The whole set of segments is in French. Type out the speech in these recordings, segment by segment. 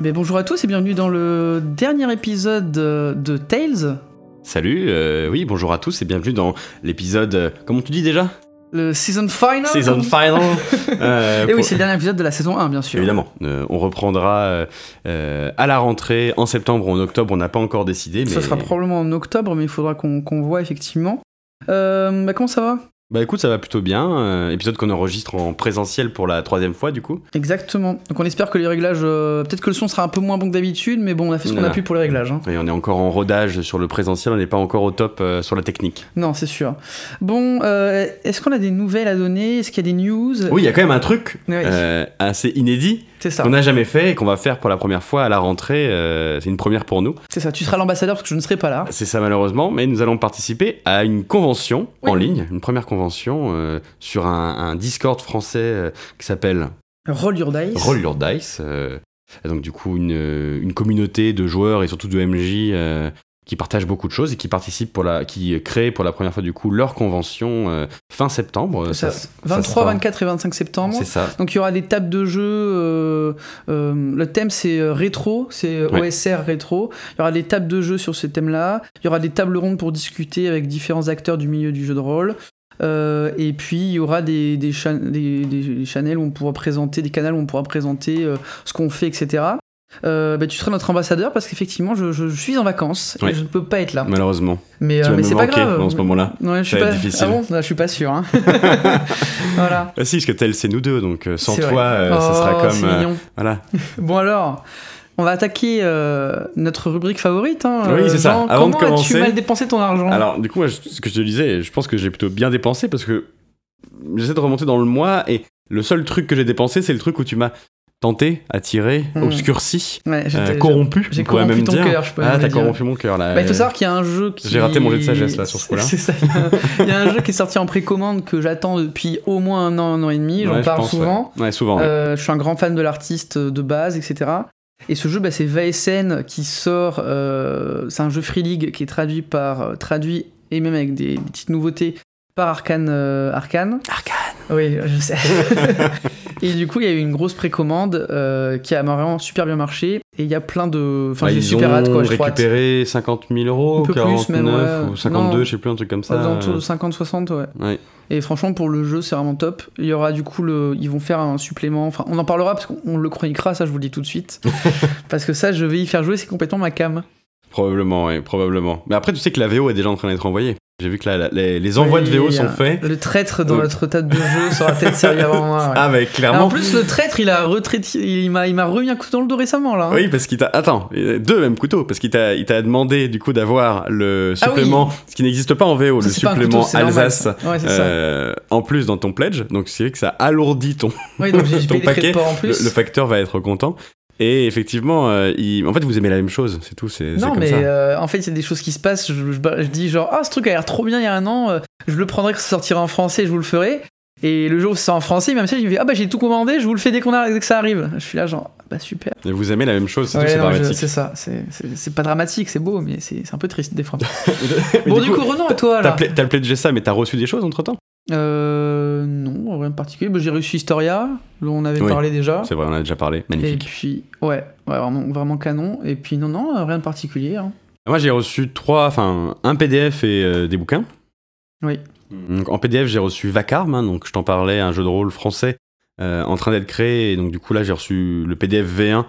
Mais bonjour à tous et bienvenue dans le dernier épisode de, de Tales, Salut, euh, oui, bonjour à tous et bienvenue dans l'épisode. euh, comment tu dis déjà? Le season final. Season final. Euh, Et oui, pour- c'est le dernier épisode de la saison 1, bien sûr. Évidemment, euh, on reprendra euh, euh, à la rentrée, en septembre ou en octobre, on n'a pas encore décidé. Mais... Ça sera probablement en octobre, mais il faudra qu'on qu'on voit effectivement. Euh, bah, comment ça va? Bah écoute, ça va plutôt bien. euh, épisode qu'on enregistre en présentiel pour la troisième fois du coup. Exactement. Donc on espère que les réglages, euh, peut-être que le son sera un peu moins bon que d'habitude, mais bon, on a fait ce qu'on a pu pour les réglages. hein. Et on est encore en rodage sur le présentiel, on n'est pas encore au top euh, sur la technique. Non, c'est sûr. Bon, est-ce qu'on a des nouvelles à donner? Est-ce qu'il y a des news? Oui, il y a quand même un truc assez inédit ça. qu'on n'a jamais fait et qu'on va faire pour la première fois à la rentrée. euh, c'est une première pour nous. C'est ça. Tu seras l'ambassadeur parce que je ne serai pas là. C'est ça malheureusement, mais nous allons participer à une convention Oui. en ligne, une première convention euh, sur un, un Discord français euh, qui s'appelle Roll Your Dice. Roll Your Dice. donc du coup une, une communauté de joueurs et surtout de MJ qui partagent beaucoup de choses et qui participent pour la, qui créent pour la première fois du coup leur convention euh, fin septembre. Ça. Ça- ça 23, sera- 24 et 25 septembre. C'est ça. Donc il y aura des tables de jeu. euh, euh, le thème c'est rétro, c'est Ouais. OSR rétro. Il y aura des tables de jeu sur ce thème-là. Il y aura des tables rondes pour discuter avec différents acteurs du milieu du jeu de rôle. Euh, et puis il y aura des, des, cha- des, des channels où on pourra présenter, des canaux où on pourra présenter euh, ce qu'on fait, etc. Euh, bah, tu seras notre ambassadeur parce qu'effectivement je, je- je suis en vacances et Ouais. je ne peux pas être là. Malheureusement. Mais, Tu euh, mais c'est pas grave. dans ce moment-là. Ouais, je suis Ça pas... difficile. Ah bon je suis pas sûr. hein. voilà. Ah si, parce que tel c'est nous deux, donc euh, sans toi, euh, ça Oh, sera c'est comme euh, voilà. Bon alors, on va attaquer euh, notre rubrique favorite. Hein, Oui, c'est ça. Avant de comment as-tu commencer- mal dépensé ton argent Alors, du coup, moi, je- ce que je te disais, je pense que j'ai plutôt bien dépensé parce que j'essaie de remonter dans le mois et le seul truc que j'ai dépensé, c'est le truc où tu m'as tenté, attiré, Hmm. obscurci, Ouais, euh, corrompu. j'ai corrompu même ton dire. cœur, je peux Ah, t'as corrompu mon cœur là. Bah, il faut Euh, savoir qu'il y a un jeu qui... J'ai raté mon jet de sagesse, là, sur ce coup-là. C'est ça. Il y, a un, jeu qui est sorti en précommande que j'attends depuis au moins un an, un an et demi. J'en ouais, je parle pense, souvent. Ouais, Ouais, souvent. Euh, je suis un grand fan de l'artiste de base, etc. Et ce jeu, bah, c'est VSN qui sort. euh, c'est un jeu Free League qui est traduit par traduit et même avec des, des petites nouveautés par Arkane. Arkane. Arkane. Oui, je sais. et du coup, il y a eu une grosse précommande euh, qui a vraiment super bien marché. Et il y a plein de. Enfin, Bah, j'ai ils super ont hâte quoi. Je crois. récupéré 50 000 euros, Un peu plus, 49 même, ouais. ou 52, Non. je sais plus, un truc comme ça. de euh, 50-60, ouais. ouais. Et franchement, pour le jeu, c'est vraiment top. Il y aura du coup, le... ils vont faire un supplément. Enfin, on en parlera parce qu'on le chroniquera, ça je vous le dis tout de suite. parce que ça, je vais y faire jouer, c'est complètement ma cam. Probablement, oui, probablement. Mais après, tu sais que la VO est déjà en train d'être envoyée. J'ai vu que la- les, les envois de VO sont faits. Le traître dans Donc- notre table de jeu sera peut-être servi avant moi. ouais. Ah, mais clairement. en plus, le traître, il a retraité, il m'a, il m'a remis un couteau dans le dos récemment là. hein. Oui, parce qu'il t'a. Attends, euh, deux même couteaux, parce qu'il t'a, il t'a demandé du coup d'avoir le Ah oui. supplément, ce qui n'existe pas en VO, Ça, le supplément couteau, Alsace. Ouais, euh, en plus dans ton pledge. Donc c'est vrai que ça alourdit ton. Oui, donc j'ai ton paquet, le facteur va être content. Et effectivement, euh, il- en fait, vous aimez la même chose, c'est tout. C'est, c'est Non, comme mais ça. euh, en fait, il y a des choses qui se passent. Je, je- je dis genre, ah, ce truc a l'air trop bien il y a un an, euh, je le prendrai quand ça sortira en français, je vous le ferai. Et le jour où c'est en français, m'a message, il me dit, ah bah j'ai tout commandé, je vous le fais dès, qu'on a, dès que ça arrive. Je suis là, genre, ah, bah super. Et vous aimez la même chose, c'est Ouais, tout, c'est je- dramatique. c'est ça, c'est- c'est c'est pas dramatique, c'est beau, mais c'est c'est un peu triste des fois. Bon, du coup, revenons à toi T'as, pla- t'as le pledge ça, mais t'as reçu des choses entre temps Euh, non, rien de particulier. Bah, j'ai réussi Historia, on avait Oui. parlé déjà. C'est vrai, on a déjà parlé. Et Magnifique. puis, ouais, ouais vraiment, vraiment canon. Et puis, non, non, rien de particulier. hein. Moi, j'ai reçu trois, enfin, un PDF et euh, des bouquins. Oui. Donc, en PDF, j'ai reçu Vacarme, hein, donc je t'en parlais, un jeu de rôle français euh, en train d'être créé. Et donc, du coup, là, j'ai reçu le PDF V1.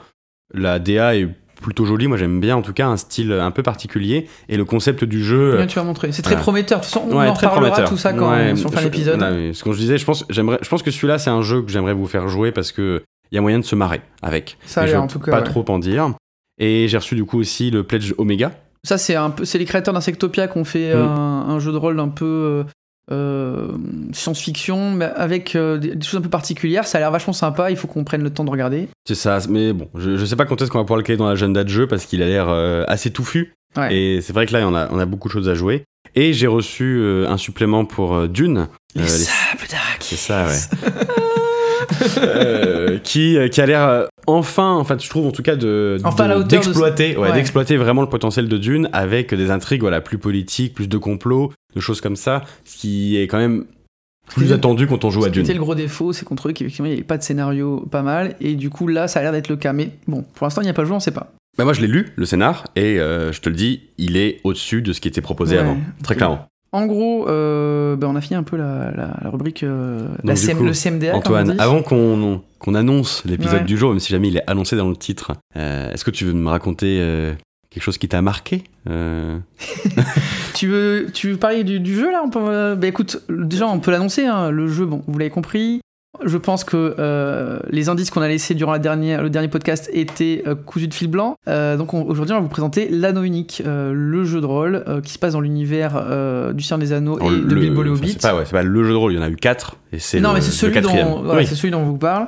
La DA est plutôt jolie, moi j'aime bien en tout cas, un style un peu particulier. Et le concept du jeu. Bien, tu vas montrer. C'est très voilà. prometteur. De toute façon, on Ouais, en reparlera tout ça quand Ouais, on fait un je- épisode. voilà, mais ce que je disais, je pense, j'aimerais, je pense que celui-là, c'est un jeu que j'aimerais vous faire jouer parce que il y a moyen de se marrer avec. Ça je en tout cas. Pas ouais. trop en dire. Et j'ai reçu du coup aussi le Pledge Omega. Ça, c'est un peu, c'est les créateurs d'Insectopia qui ont fait Mm. un, un jeu de rôle un peu euh, science-fiction, mais avec euh, des, des choses un peu particulières. Ça a l'air vachement sympa. Il faut qu'on prenne le temps de regarder. C'est ça, mais bon, je, je sais pas quand est-ce qu'on va pouvoir le caler dans l'agenda de jeu parce qu'il a l'air euh, assez touffu. Ouais. Et c'est vrai que là, on a, on a beaucoup de choses à jouer. Et j'ai reçu un supplément pour Dune. Les les-. C'est ça, ouais. Euh, qui, euh, qui a l'air euh, enfin, en fait, je trouve en tout cas de Enfin, d'exploiter, ouais, Ouais. d'exploiter vraiment le potentiel de Dune avec des intrigues voilà plus politiques, plus de complots, de choses comme ça, ce qui est quand même Plus attendu quand on joue à Dune. C'était le gros défaut, c'est contre eux qu'effectivement il n'y avait pas de scénario pas mal, et du coup là ça a l'air d'être le cas. Mais bon, pour l'instant il n'y a pas joué, on sait pas. Bah moi je l'ai lu, le scénar, et euh, je te le dis, il est au-dessus de ce qui était proposé Ouais, avant, très clairement. En gros, euh, bah, on a fini un peu la, la- la rubrique, euh, la Donc, du CM coup, le CMDA. Antoine, avant qu'on annonce l'épisode Ouais. du jour, même si jamais il est annoncé dans le titre, euh, est-ce que tu veux me raconter quelque chose qui t'a marqué Tu veux, tu veux parler du, du jeu là? On peut, Bah écoute, déjà on peut l'annoncer, hein, le jeu, bon, vous l'avez compris. Je pense que euh, les indices qu'on a laissés durant la dernière, le dernier podcast étaient euh, cousus de fil blanc. Euh, donc on- aujourd'hui, on va vous présenter l'Anneau Unique, euh, le jeu de rôle qui se passe dans l'univers du Seigneur des Anneaux et de Bilbo le enfin. C'est pas, ouais, c'est pas le jeu de rôle, il y en a eu 4, et c'est non, le, mais c'est le celui, quatrième. dont, voilà, Oui. c'est celui dont on vous parle.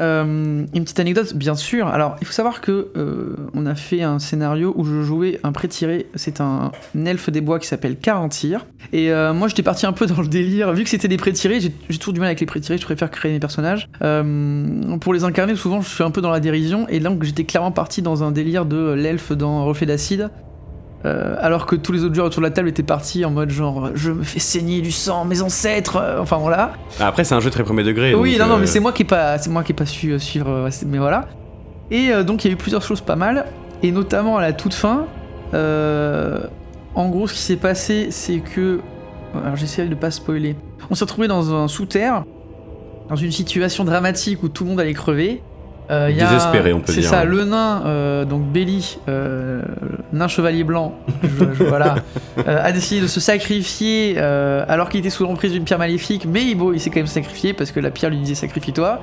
Euh, une petite anecdote, bien sûr. Alors, il faut savoir que euh, on a fait un scénario où je jouais un pré-tiré. C'est un elfe des bois qui s'appelle Carentir. Et euh, moi, j'étais parti un peu dans le délire. Vu que c'était des pré-tirés, j'ai toujours du mal avec les pré-tirés. Je préfère créer mes personnages. Pour les incarner, souvent, je suis un peu dans la dérision. Et donc, j'étais clairement parti dans un délire de l'elfe dans Reflet d'acide. Euh, alors que tous les autres joueurs autour de la table étaient partis en mode genre je me fais saigner du sang, mes ancêtres, euh, enfin voilà. Après, c'est un jeu très premier degré. Oui, non, non, euh, mais c'est moi qui ai pas, c'est moi qui ai pas su suivre, mais voilà. Et donc il y a eu plusieurs choses pas mal, et notamment à la toute fin. en gros, ce qui s'est passé, c'est que, alors j'essaie de pas spoiler. On s'est retrouvé dans un sous-terre, dans une situation dramatique où tout le monde allait crever. Euh, il y a- Désespéré, on peut C'est dire. ça, le nain, euh, donc Belly, euh, nain chevalier blanc, je- je- voilà, a décidé de se sacrifier alors qu'il était sous l'emprise d'une pierre maléfique, mais bon, il s'est quand même sacrifié parce que la pierre lui disait sacrifie-toi.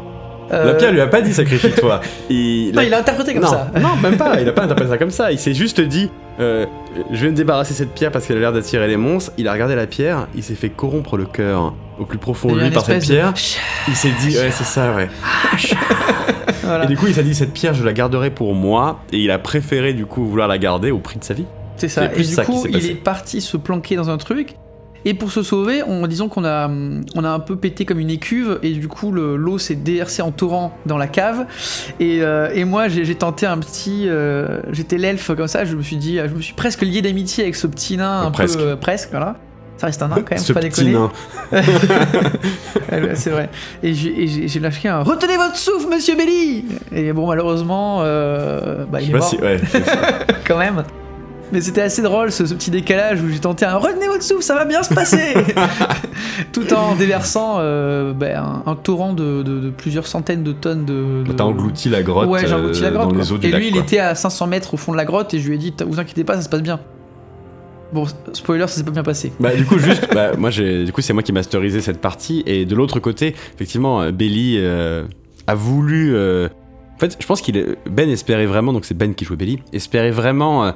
Euh, La pierre lui a pas dit sacrifie-toi. il, non, il a interprété comme non, ça. non, même pas. Il a pas interprété ça comme ça. Il s'est juste dit euh, Je vais me débarrasser cette pierre parce qu'elle a l'air d'attirer les monstres. Il a regardé la pierre, il s'est fait corrompre le cœur au plus profond de lui par cette de- pierre. Il s'est dit Ouais, c'est ça, ouais. Voilà. Et du coup, il s'est dit Cette pierre, je la garderai pour moi. Et il a préféré, du coup, vouloir la garder au prix de sa vie. C'est ça. c'est Et plus du ça qui coup, il est parti se planquer dans un truc. Et pour se sauver, on, disons qu'on a, on a un peu pété comme une écuve, et du coup, le- l'eau s'est déversée en torrent dans la cave. Et, euh, et moi, j'ai tenté un petit. euh, J'étais l'elfe comme ça, je me suis dit, je me suis presque lié d'amitié avec ce petit nain, un Presque. peu. euh, presque, voilà. Ça reste un nain quand même, Ce pas petit déconner. c'est vrai. Et j'ai- lâché un Retenez votre souffle, monsieur Belly Et bon, malheureusement, euh, bah, il est mort si. Ouais, quand même. Mais c'était assez drôle ce, ce petit décalage où j'ai tenté un retenez votre souffle, ça va bien se passer Tout en déversant euh, ben, un, un torrent de, de- de plusieurs centaines de tonnes de. de- T'as englouti la grotte, Ouais, j'ai englouti la euh, grotte. dans les eaux du et lac. lui, il était à 500 mètres au fond de la grotte et je lui ai dit vous inquiétez pas, ça se passe bien. Bon, spoiler, ça s'est pas bien passé. Bah du coup juste, bah, moi j'ai, du coup c'est moi qui masterisé cette partie et de l'autre côté, effectivement, euh, Belly euh, a voulu. euh, En fait, je pense qu'il Ben espérait vraiment, donc c'est Ben qui jouait Belly, espérait vraiment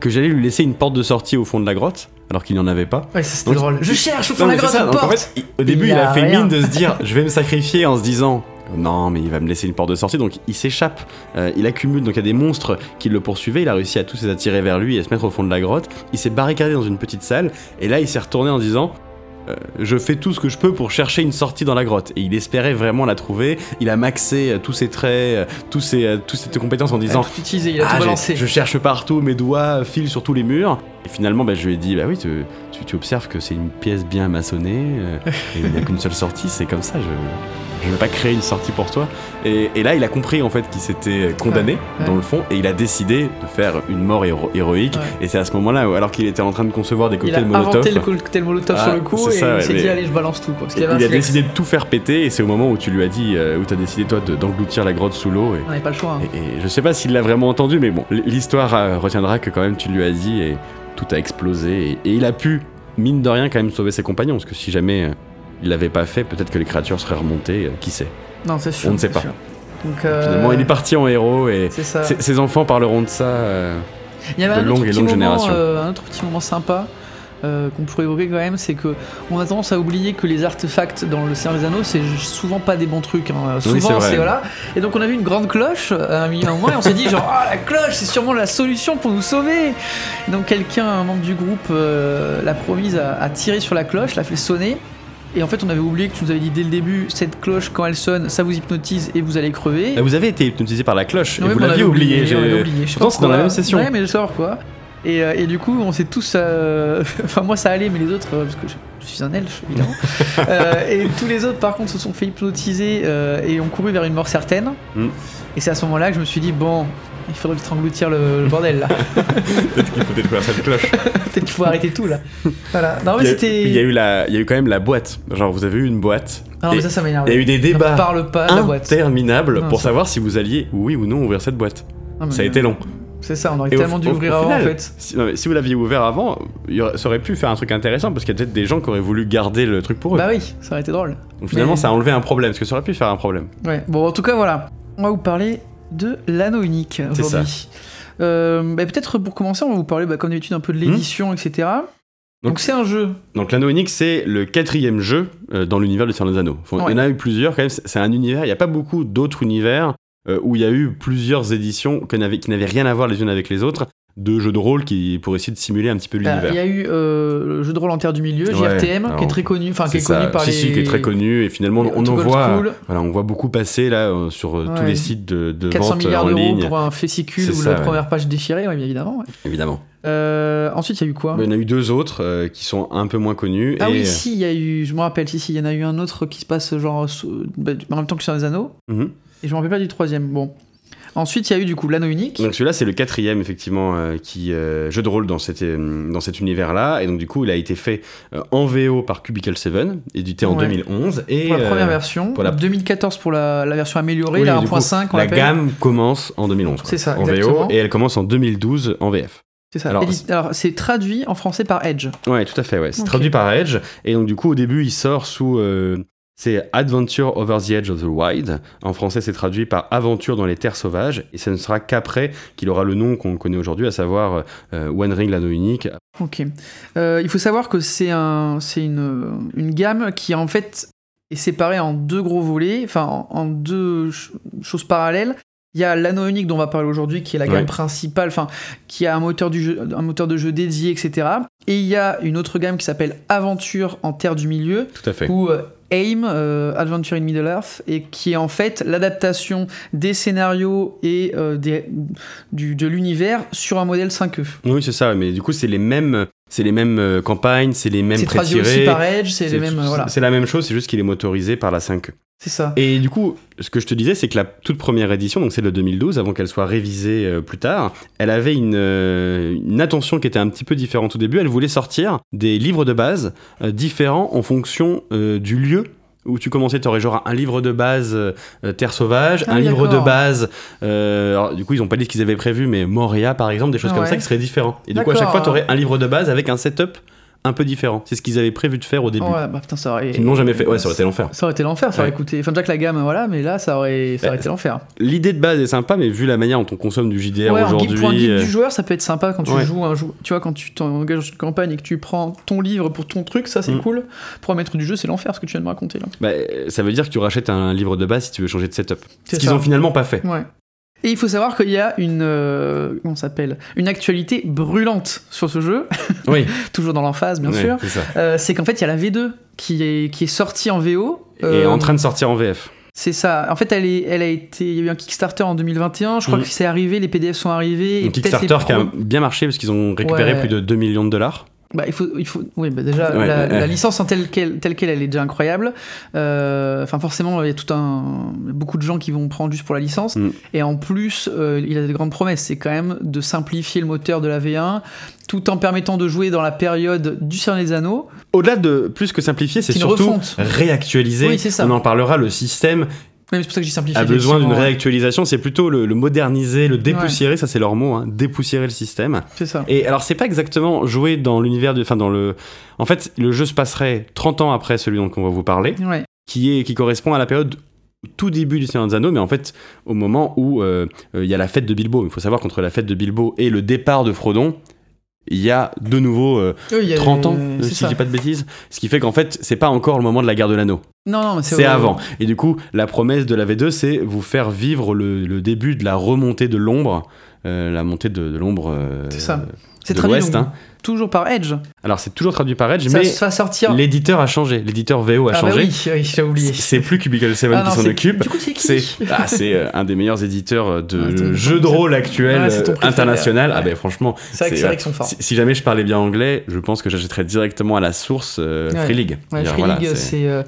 que j'allais lui laisser une porte de sortie au fond de la grotte, alors qu'il n'y en avait pas. Ouais, ça c'était drôle. Je cherche au fond de la grotte ça, une en porte fait, il- au début Il a a fait rien. mine de se dire, je vais me sacrifier en se disant. Non, mais il va me laisser une porte de sortie, donc il s'échappe. Euh, il accumule, donc il y a des monstres qui le poursuivaient. Il a réussi à tous les attirer vers lui et à se mettre au fond de la grotte. Il s'est barricadé dans une petite salle, et là il s'est retourné en disant Je fais tout ce que je peux pour chercher une sortie dans la grotte. Et il espérait vraiment la trouver. Il a maxé euh, tous ses traits, euh, tous ses, euh, toutes ses compétences en disant utilisé, il a ah, tout balancé. Je cherche partout, mes doigts filent sur tous les murs. Et finalement, bah, je lui ai dit, bah oui, tu, tu- tu observes que c'est une pièce bien maçonnée, euh, et il n'y a qu'une seule sortie, c'est comme ça, je ne vais pas créer une sortie pour toi. Et, et là, il a compris en fait qu'il s'était condamné, Ouais, ouais. dans le fond, et il a décidé de faire une mort héro- héroïque. Ouais. Et c'est à ce moment-là, où, alors qu'il était en train de concevoir des Il a cocktails Molotov, inventé le cocktail Molotov Ah, sur le coup c'est et ça, il s'est dit allez je balance tout quoi. Il a décidé de tout faire péter, et c'est au moment où tu lui as dit, euh, où tu as décidé toi de- d'engloutir la grotte sous l'eau. On n'avait pas le choix. hein. et, et je sais pas s'il l'a vraiment entendu, mais bon, l'histoire euh, retiendra que quand même tu lui as dit et tout a explosé. Et, et il a pu, mine de rien, quand même sauver ses compagnons. Parce que si jamais euh, il l'avait pas fait, peut-être que les créatures seraient remontées, euh, qui sait. Non, c'est sûr. on ne sait pas. sûr. Donc, euh, Finalement, il est parti en héros et ses, ses enfants parleront de ça. euh, Il y avait de un longue et longue moment, génération. un autre petit moment sympa qu'on pourrait évoquer quand même, c'est que on a tendance à oublier que les artefacts dans le Seigneur des Anneaux, c'est souvent pas des bons trucs. hein. Souvent, c'est voilà. Et donc on a vu une grande cloche à un moment et on s'est dit genre ah la cloche, c'est sûrement la solution pour nous sauver. Et donc quelqu'un, un membre du groupe, l'a promise à, à tirer sur la cloche, l'a fait sonner. Et en fait, on avait oublié que tu nous avais dit dès le début, cette cloche, quand elle sonne, ça vous hypnotise et vous allez crever. Vous avez été hypnotisé par la cloche et vous l'aviez oublié. j'ai- l'avait oublié. Je Pourtant, c'est dans la même session. Ouais, mais je sais pas pourquoi. Et, euh, et du coup, on s'est tous. euh, Enfin, moi, ça allait, mais les autres, euh, parce que je, je suis un elfe, évidemment. Euh, et tous les autres, par contre, se sont fait hypnotiser et ont couru vers une mort certaine. Mm. Et c'est à ce moment-là que je me suis dit, bon, il faudrait vite engloutir le, le bordel là. Peut-être qu'il faut détruire cette cloche. Peut-être qu'il faut arrêter tout là. Voilà. Non, mais Il y, a, c'était. il y a eu la, il y a eu quand même la boîte. Genre, vous avez eu une boîte. Ah non, mais ça, ça m'énerve. il y a eu des débats Ne parle pas de la boîte. interminables Non, pour ça- savoir si vous alliez, oui ou non, ouvrir cette boîte. Mais- Ça a été long. C'est ça, on aurait Et au- tellement dû au- ouvrir au avant final, en fait. Si, non, mais si vous l'aviez ouvert avant, il y aurait- ça aurait pu faire un truc intéressant parce qu'il y a peut-être des gens qui auraient voulu garder le truc pour eux. Bah oui, ça aurait été drôle. Donc finalement, mais- ça a enlevé un problème parce que ça aurait pu faire un problème. Ouais, bon, en tout cas, voilà. On va vous parler de l'anneau unique aujourd'hui. Euh, bah, Peut-être pour commencer, on va vous parler, bah, comme d'habitude, un peu de l'édition, etc. Donc, c'est un jeu. Donc l'anneau unique, c'est le quatrième jeu euh, dans l'univers du Seigneur des Anneaux. Il y en a eu plusieurs quand même. C'est un univers. Il n'y a pas beaucoup d'autres univers euh, où il y a eu plusieurs éditions qui n'avaient rien à voir les unes avec les autres de jeux de rôle qui pour essayer de simuler un petit peu Bah, l'univers. Il y a eu euh, le jeu de rôle en terre du milieu, Ouais, JRTM, qui est très connu, enfin qui est ça. connu par si, les. si, qui est très connu et finalement les on en voit, voilà, on voit beaucoup passer là euh, sur euh, tous les sites de, de 400 vente milliards en ligne, pour un fascicule C'est ou la ouais. première page déchirée, bien évidemment. évidemment. Euh, ensuite, il y a eu quoi? Il y en a eu deux autres euh, qui sont un peu moins connus. Ah et, oui, si, il y a eu, je me rappelle, si, si, il y en a eu un autre qui se passe genre sous- bah, en même temps que sur les anneaux, mhm. et je me rappelle pas du troisième. Bon. Ensuite, il y a eu du coup l'anneau unique. Donc celui-là c'est le quatrième effectivement euh, qui euh, jeu de rôle dans, cette, euh, dans cet univers-là et donc du coup il a été fait euh, en VO par Cubicle 7, édité en Ouais. 2011 et pour la première version, pour la- 2014 pour la, la version améliorée, oui, la du coup, 1.5 on la l'appelle. gamme commence en 2011. quoi, C'est ça, en exactement. VO et elle commence en 2012 en VF. C'est ça. Alors, c'est traduit en français par Edge. Ouais, tout à fait, ouais. C'est traduit par Edge. Et donc, du coup, au début, il sort sous. euh, c'est Adventure Over the Edge of the Wild. En français, c'est traduit par Aventure dans les terres sauvages. Et ce ne sera qu'après qu'il aura le nom qu'on connaît aujourd'hui, à savoir euh, One Ring, l'anneau unique. Ok. Euh, il faut savoir que c'est un, une, une gamme qui en fait est séparée en deux gros volets, enfin en, en deux ch- choses parallèles. Il y a l'anneau unique dont on va parler aujourd'hui, qui est la gamme Ouais. principale, enfin qui a un moteur, du jeu, un moteur de jeu dédié, etc. Et il y a une autre gamme qui s'appelle Aventure en Terre du Milieu, Tout à fait. euh, AIM, euh, Adventure in Middle Earth, et qui est en fait l'adaptation des scénarios et euh, des, du, de l'univers sur un modèle 5e. Oui, c'est ça. Mais du coup, c'est les mêmes. C'est les mêmes euh, campagnes, c'est les mêmes Edge, c'est les mêmes. Voilà, c'est la même chose, c'est juste qu'il est motorisé par la 5E. C'est ça. Et du coup, ce que je te disais, c'est que la toute première édition, donc celle de 2012, avant qu'elle soit révisée euh, plus tard, elle avait une, euh, une attention qui était un petit peu différente au début. Elle voulait sortir des livres de base euh, différents en fonction euh, du lieu où tu commençais, tu aurais genre un livre de base euh, Terre Sauvage, Ah un livre de base, euh, alors, du coup ils ont pas dit ce qu'ils avaient prévu, mais Moria par exemple, des choses comme Ouais. ça qui seraient différents. Et du coup à chaque fois tu aurais un livre de base avec un setup un peu différent. C'est ce qu'ils avaient prévu de faire au début. Ouais, bah putain, ça aurait. Ils n'ont jamais fait. Ouais, ça aurait été l'enfer. Ça aurait été l'enfer, ça aurait Ouais. coûté. Enfin, déjà que la gamme, voilà, mais là, ça aurait, ça aurait été l'enfer. L'idée de base est sympa, mais vu la manière dont on consomme du JDR Ouais, en guide, pour un aujourd'hui. guide euh, du joueur, ça peut être sympa quand tu Ouais. joues un jeu. Tu vois, quand tu t'engages dans une campagne et que tu prends ton livre pour ton truc, ça c'est Mm. cool. Pour un maître du jeu, c'est l'enfer ce que tu viens de me raconter là. bah, euh, ça veut dire que tu rachètes un livre de base si tu veux changer de setup. C'est Ce qu'ils ont finalement pas fait. Et il faut savoir qu'il y a une, euh, comment s'appelle, une actualité brûlante sur ce jeu, Oui, toujours dans l'emphase bien sûr. c'est. Euh, c'est qu'en fait il y a la V2 qui est qui est sortie en VO. Et Euh, en train de sortir en VF. C'est ça. En fait, elle, est, elle a été. Il y a eu un Kickstarter en 2021. Je crois Mm. que c'est arrivé. Les PDF sont arrivés. Un Kickstarter qui a bien marché parce qu'ils ont récupéré Ouais. plus de 2 millions de dollars. Bah, il faut, il faut. Oui, bah déjà Ouais, la, ouais, la ouais. licence en telle quelle, telle quelle, elle est déjà incroyable. Euh, Enfin, forcément, il y a tout un beaucoup de gens qui vont prendre juste pour la licence. Mm. Et en plus, euh, il a de grandes promesses. C'est quand même de simplifier le moteur de la V1, tout en permettant de jouer dans la période du Seigneur des Anneaux. Au-delà de plus que simplifier, c'est surtout refonte. réactualiser. Oui, c'est ça. On en parlera. Le système Oui, c'est pour ça que j'ai simplifié. a besoin d'une réactualisation. C'est plutôt le, le moderniser, le dépoussiérer. Ça, c'est leur mot. Hein, dépoussiérer le système. C'est ça. Et alors, c'est pas exactement jouer dans l'univers de. Enfin, dans le. En fait, le jeu se passerait 30 ans après celui dont on va vous parler. Ouais. qui, est, qui correspond à la période tout début du Seigneur des Anneaux, mais en fait au moment où euh, euh, il y a la fête de Bilbo. Il faut savoir qu'entre la fête de Bilbo et le départ de Frodon, il y a de nouveau euh, Oui, il y a 30 ans, euh, si ça. je dis pas de bêtises. Ce qui fait qu'en fait, c'est pas encore le moment de la guerre de l'anneau. Non, non, c'est avant. Et du coup, la promesse de la V2, c'est vous faire vivre le, le début de la remontée de l'ombre, la montée de, de l'ombre. euh, C'est ça. C'est traduit donc hein. toujours par Edge. Alors c'est toujours traduit par Edge, Ça, mais ça va sortir. l'éditeur a changé. L'éditeur VO a ah bah changé. oui, oui, j'ai oublié. C'est plus Cubicle 7 Ah qui s'en occupe. Du coup, c'est qui C'est ah, c'est, euh, un des meilleurs éditeurs de Ah, jeux de rôle Ouais, euh, préféré, international. Ah ouais. ben franchement, C'est vrai que- c'est- c'est vrai qu'ils sont forts. si, si jamais je parlais bien anglais, je pense que j'achèterais directement à la source euh, Ouais. Free League. Ouais, Free voilà, League, c'est- euh,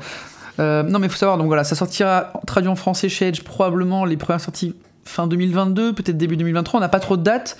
euh, non, mais il faut savoir, donc voilà, ça sortira traduit en français chez Edge, probablement les premières sorties fin 2022, peut-être début 2023, on n'a pas trop de dates.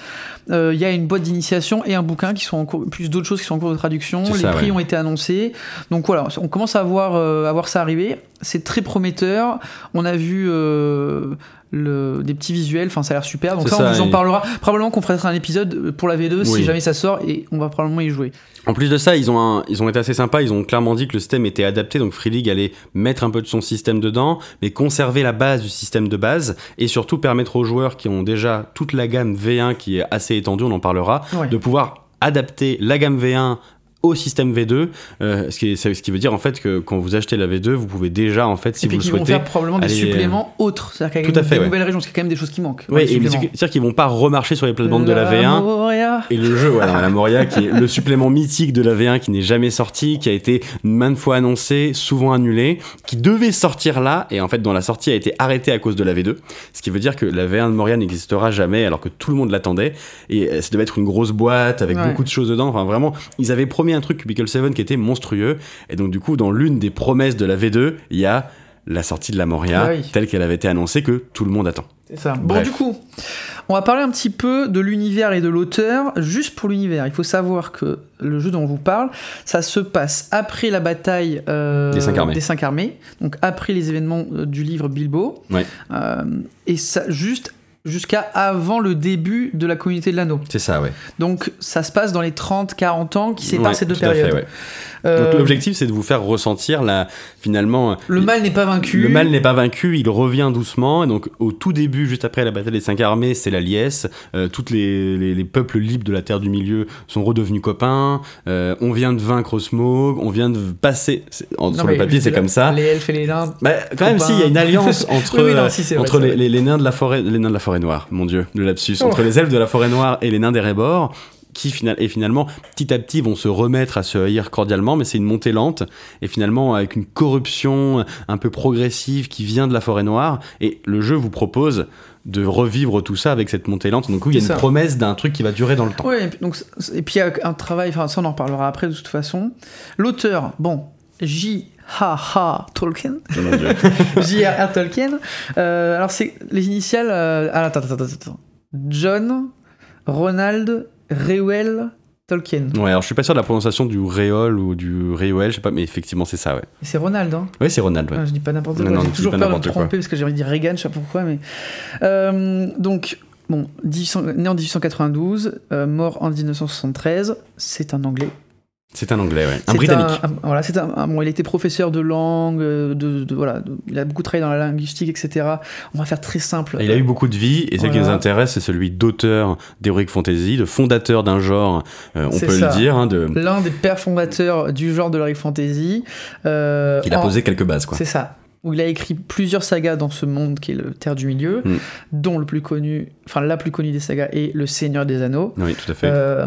Euh, Il y a une boîte d'initiation et un bouquin qui sont en cours, plus d'autres choses qui sont en cours de traduction. Les ça, prix ouais. ont été annoncés. Donc voilà, on commence à voir, euh, à voir ça arriver. C'est très prometteur. On a vu euh, le, des petits visuels, enfin ça a l'air super. Donc ça, on vous en parlera. Probablement qu'on fera un épisode pour la V2 si jamais ça sort et on va probablement y jouer. En plus de ça, ils ont, un- ils ont été assez sympas. Ils ont clairement dit que le système était adapté. Donc Free League allait mettre un peu de son système dedans, mais conserver la base du système de base et surtout permettre aux joueurs qui ont déjà toute la gamme V1 qui est assez étendue, on en parlera, Ouais. de pouvoir adapter la gamme V1 au système V2, euh, ce, qui est- ce qui veut dire en fait que quand vous achetez la V2, vous pouvez déjà en fait, si et vous puis le qu'ils vont souhaitez, faire probablement des aller, euh, suppléments autres. C'est-à-dire qu'il y tout a des ouais. nouvelles régions, parce qu'il y a quand même des choses qui manquent. suppléments. c'est-à-dire qu'ils vont pas remarcher sur les plates-bandes de la V1. Moria. Et le jeu, voilà, la Moria, qui est le supplément mythique de la V1 qui n'est jamais sorti, qui a été maintes fois annoncé, souvent annulé, qui devait sortir là, et en fait, dont la sortie a été arrêtée à cause de la V2. Ce qui veut dire que la V1 de Moria n'existera jamais, alors que tout le monde l'attendait. Et euh, ça devait être une grosse boîte avec Ouais. beaucoup de choses dedans. Enfin, vraiment, ils avaient promis un truc Cubicle 7 qui était monstrueux. Et donc, du coup, dans l'une des promesses de la V2, il y a la sortie de la Moria, Ah oui. telle qu'elle avait été annoncée, que tout le monde attend. C'est ça. Bon, du coup, on va parler un petit peu de l'univers et de l'auteur. Juste pour l'univers, il faut savoir que le jeu dont on vous parle, ça se passe après la bataille euh, Des cinq armées. cinq armées, donc après les événements euh, du livre Bilbo, Ouais. Euh, et ça juste jusqu'à avant le début de la communauté de l'anneau. C'est ça, ouais. Donc ça se passe dans les 30-40 ans qui séparent Ouais, ces deux fait, périodes. ouais. Euh, Donc l'objectif, c'est de vous faire ressentir la, finalement. le mal n'est pas vaincu. Le mal n'est pas vaincu, il revient doucement. Et donc, au tout début, juste après la bataille des cinq armées, c'est la liesse. Euh, toutes les, les- les peuples libres de la Terre du Milieu sont redevenus copains. Euh, on vient de vaincre Smaug. On vient de passer. c'est- en- Non, sur le papier, c'est comme ça. Les elfes et les nains. Bah, quand même, si, il y a une alliance entre, Oui, oui, non, euh, si, entre vrai. les nains de la forêt, les nains de la forêt noire, mon dieu, le lapsus, Oh. entre les elfes de la forêt noire et les nains des Rébors, qui et finalement, petit à petit, vont se remettre à se haïr cordialement, mais c'est une montée lente, et finalement, avec une corruption un peu progressive qui vient de la forêt noire, et le jeu vous propose de revivre tout ça avec cette montée lente. Donc, oui, il y a une ça. promesse d'un truc qui va durer dans le temps. Ouais, et puis, donc, et puis il y a un travail, enfin ça on en reparlera après de toute façon. L'auteur, bon, J.H.H. Tolkien, Mon Dieu. J.R.R. Tolkien. Euh, alors c'est les initiales. euh, ah, attends, attends, attends, attends. John, Ronald, Reuel, Tolkien. Ouais, alors je suis pas sûr de la prononciation du Réol ou du Réoel, je sais pas, mais effectivement, c'est ça, ouais. C'est Ronald, hein. Ouais, c'est Ronald, ouais. Ah, je dis pas n'importe quoi. non, J'ai toujours peur de me tromper parce que j'ai envie de dire Reagan, je sais pas pourquoi, mais. Euh, donc, bon, 1800 né en 1892, euh, mort en 1973, c'est un anglais. C'est un anglais, ouais. Un britannique. un- voilà, c'est un, bon, il était professeur de langue, euh, de, de- voilà, de- il a beaucoup travaillé dans la linguistique, etc. On va faire très simple. Il a eu beaucoup de vie, et ce qui nous intéresse, c'est celui d'auteur d'Heroic Fantasy, de fondateur d'un genre, euh, on peut ça. le dire, hein, de... L'un des pères fondateurs du genre de l'heroic fantasy. euh, il a en- posé quelques bases, quoi. C'est ça. Où il a écrit plusieurs sagas dans ce monde qui est le Terre du Milieu, Mm. dont le plus connu, enfin la plus connue des sagas est Le Seigneur des Anneaux. Oui, tout à fait. Euh,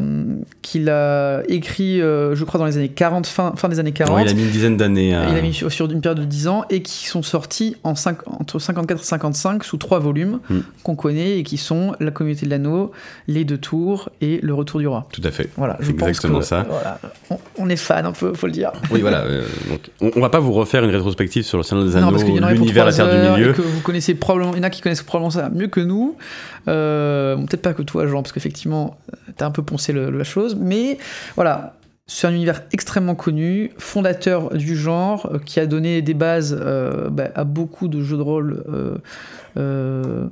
qu'il a écrit, euh, je crois, dans les années 40, fin, fin des années 40. Ouais, il a mis une dizaine d'années à... Il a mis sur, sur une période de 10 ans et qui sont sortis en entre 54 et 55 sous trois volumes Mm. qu'on connaît et qui sont La Communauté de l'Anneau, Les Deux Tours et Le Retour du Roi. Tout à fait. Voilà, je pense exactement que, ça. voilà, on, on est fan un peu, faut le dire. Oui, voilà. euh, donc, on, on va pas vous refaire une rétrospective sur le Seigneur des non, parce qu'il y en aurait pour l'univers, la Terre du et Milieu. que vous connaissez probablement, il y en a qui connaissent probablement ça mieux que nous. Euh, bon, Peut-être pas que toi, Jean, parce qu'effectivement, euh, t'as un peu poncé le- la chose, mais voilà. C'est un univers extrêmement connu, fondateur du genre, euh, qui a donné des bases euh, bah, à beaucoup de jeux de rôle euh, euh,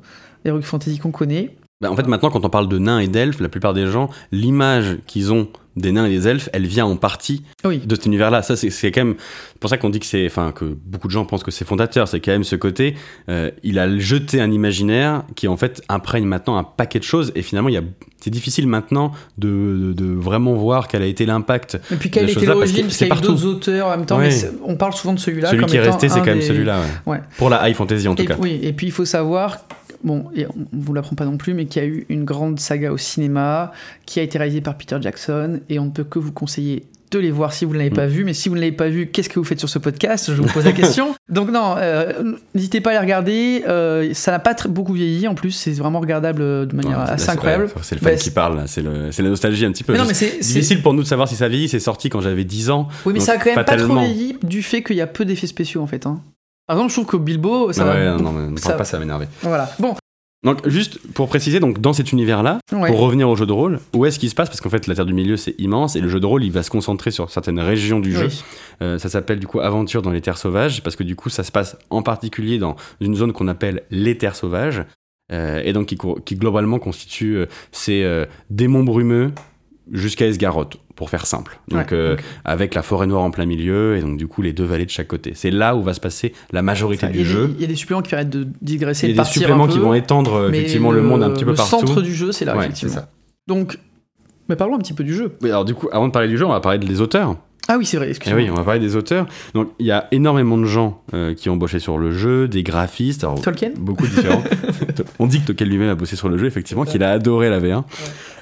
Heroic Fantasy qu'on connaît. Bah, en fait, maintenant, quand on parle de nains et d'elfes, la plupart des gens, l'image qu'ils ont des nains et des elfes, elle vient en partie Oui, de cet univers-là. Ça, c'est quand même pour ça qu'on dit que c'est, enfin, que beaucoup de gens pensent que c'est fondateur. C'est quand même ce côté. euh, il a jeté un imaginaire qui en fait imprègne maintenant un paquet de choses. Et finalement, il y a, c'est difficile maintenant de, de, de vraiment voir quel a été l'impact. et puis quelle était l'origine, parce c'est qu'il y a d'autres auteurs en même temps, Ouais. mais c'est- on parle souvent de celui-là. Celui comme qui est resté, c'est quand même des- celui-là. ouais. Ouais. Pour la high fantasy en tout cas. oui, et puis il faut savoir, bon, et on ne vous l'apprend pas non plus, mais qui a eu une grande saga au cinéma, qui a été réalisée par Peter Jackson, et on ne peut que vous conseiller de les voir si vous ne l'avez pas Mm. vu. Mais si vous ne l'avez pas vu, qu'est-ce que vous faites sur ce podcast? Je vous pose la question. Donc non, euh, n'hésitez pas à les regarder. euh, ça n'a pas très- beaucoup vieilli. En plus, c'est vraiment regardable euh, de manière Ouais, assez incroyable. ouais, c'est le fan Bah, qui parle, c'est la nostalgie un petit peu. Mais non, Je- mais c'est Difficile pour nous de savoir si ça vieillit, c'est sorti quand j'avais 10 ans. Oui, mais ça a quand même pas trop vieilli du fait qu'il y a peu d'effets spéciaux en fait. hein. Par exemple, je trouve que Bilbo, ça va ouais, beaucoup- non, mais ne ça- parle pas, ça va m'énerver. Voilà. Bon, Donc, juste pour préciser, donc, dans cet univers-là, ouais. pour revenir au jeu de rôle, où est-ce qu'il se passe? Parce qu'en fait, la Terre du Milieu, c'est immense, et le jeu de rôle, il va se concentrer sur certaines régions du jeu. Oui. Euh, ça s'appelle du coup Aventure dans les terres sauvages, parce que du coup, ça se passe en particulier dans une zone qu'on appelle les terres sauvages, euh, et donc qui, globalement constitue euh, ces démons brumeux jusqu'à Esgaroth, pour faire simple. Donc, Ouais, euh, avec la forêt noire en plein milieu, et donc du coup, les deux vallées de chaque côté. C'est là où va se passer la majorité du jeu. il y a des suppléments qui permettent de digresser Il y de a des suppléments peu, qui vont étendre euh, effectivement le, monde un petit peu le partout. centre du jeu, c'est là, Ouais, effectivement. ça. Donc, mais parlons un petit peu du jeu. Oui, alors du coup, avant de parler du jeu, on va parler des auteurs. Ah oui, c'est vrai, Eh excuse-moi. oui, on va parler des auteurs. Donc, il y a énormément de gens euh, qui ont bossé sur le jeu, des graphistes, alors, Tolkien beaucoup différents. on dit que Tolkien lui-même a bossé sur le jeu, effectivement, qu'il a adoré la V1.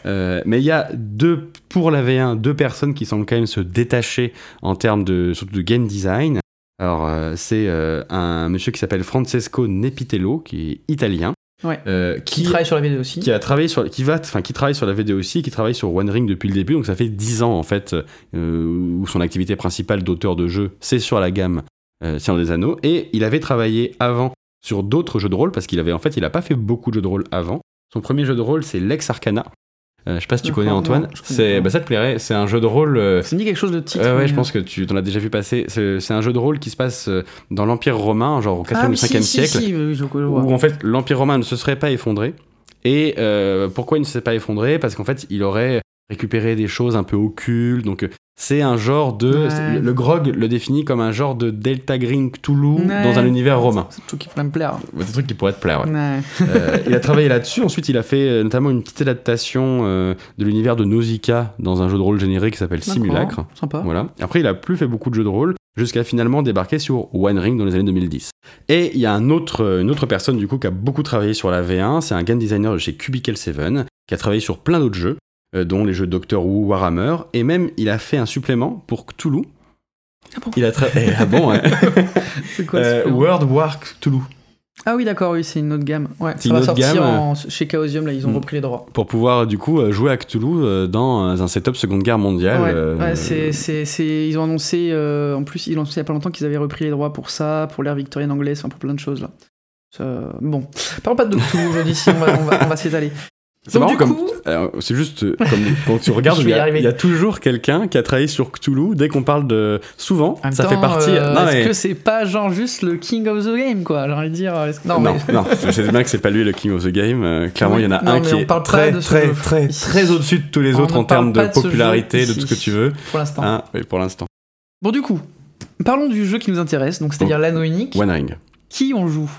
Euh, mais il y a deux, pour la V1, deux personnes qui semblent quand même se détacher en termes de, surtout de game design. Alors, euh, c'est un monsieur qui s'appelle Francesco Nepitello, qui est italien. Ouais. euh, Qui travaille sur la vidéo aussi. qui a travaillé sur qui va enfin qui travaille sur la vidéo aussi qui travaille sur One Ring depuis le début donc ça fait 10 ans en fait euh, où son activité principale d'auteur de jeu c'est sur la gamme euh, Seigneur des Anneaux et il avait travaillé avant sur d'autres jeux de rôle parce qu'il avait en fait il a pas fait beaucoup de jeux de rôle avant son premier jeu de rôle c'est Lex Arcana Euh, je sais pas si tu connais Antoine c'est bah, ça te plairait c'est un jeu de rôle euh, Ça me dit quelque chose de titre. Ouais, ouais, mais, je euh, pense que tu en as déjà vu passer. C'est un jeu de rôle qui se passe euh, dans l'Empire romain, genre au 4e ah, ou oui, 5e si, si, siècle si, oui, je, je vois. où en fait l'Empire romain ne se serait pas effondré. Et euh, pourquoi il ne s'est pas effondré? Parce qu'en fait, il aurait récupéré des choses un peu occultes. Donc euh, c'est un genre de... Ouais. c'est- Le grog le définit comme un genre de Delta Green Cthulhu Ouais. dans un univers romain. C'est tout qui pourrait me plaire. Des trucs qui pourraient te plaire, ouais. Ouais. Euh, il a travaillé là-dessus. Ensuite, il a fait euh, notamment une petite adaptation euh, de l'univers de Nausicaa dans un jeu de rôle générique qui s'appelle Simulacre. Sympa. Voilà. Après, il a plus fait beaucoup de jeux de rôle jusqu'à finalement débarquer sur One Ring dans les années 2010. Et il y a un autre, une autre personne du coup qui a beaucoup travaillé sur la V1, c'est un game designer de chez Cubicle 7 qui a travaillé sur plein d'autres jeux, dont les jeux Doctor Who, Warhammer, et même il a fait un supplément pour Cthulhu. Ah bon Il a Eh, ah bon. C'est quoi Euh, ce film World War Cthulhu. Ah oui, d'accord, oui, c'est une autre gamme. Ouais, ça va sortir gamme, en- chez Chaosium, là, ils ont Mm. repris les droits. Pour pouvoir du coup euh, jouer à Cthulhu euh, dans un setup Seconde Guerre mondiale. Ouais, euh, ouais, c'est, c'est, c'est- ils ont annoncé, euh, en plus, ils ont annoncé il y a pas longtemps qu'ils avaient repris les droits pour ça, pour l'ère victorienne anglaise, enfin pour plein de choses là. Ça- bon, parlons pas de Cthulhu aujourd'hui, si on va, on va, on va s'étaler. C'est marrant du comme. coup, Alors, C'est juste euh, comme quand tu regardes, il y, y y a toujours quelqu'un qui a travaillé sur Cthulhu. Dès qu'on parle de. Souvent, ça temps, fait partie. euh, non, est-ce mais- que c'est pas genre juste le king of the game, quoi? J'ai envie de dire. est-ce que- non, Non, non, mais je sais bien que c'est pas lui le king of the game. euh, clairement, Oui, il y en a non, un qui on est très, de très, très, très au-dessus de tous les On autres en termes de de popularité, de tout ici. ce que tu veux. pour l'instant. Hein, oui, pour l'instant. Bon, du coup, parlons du jeu qui nous intéresse, donc c'est-à-dire l'anneau unique. One Ring. Qui on joue?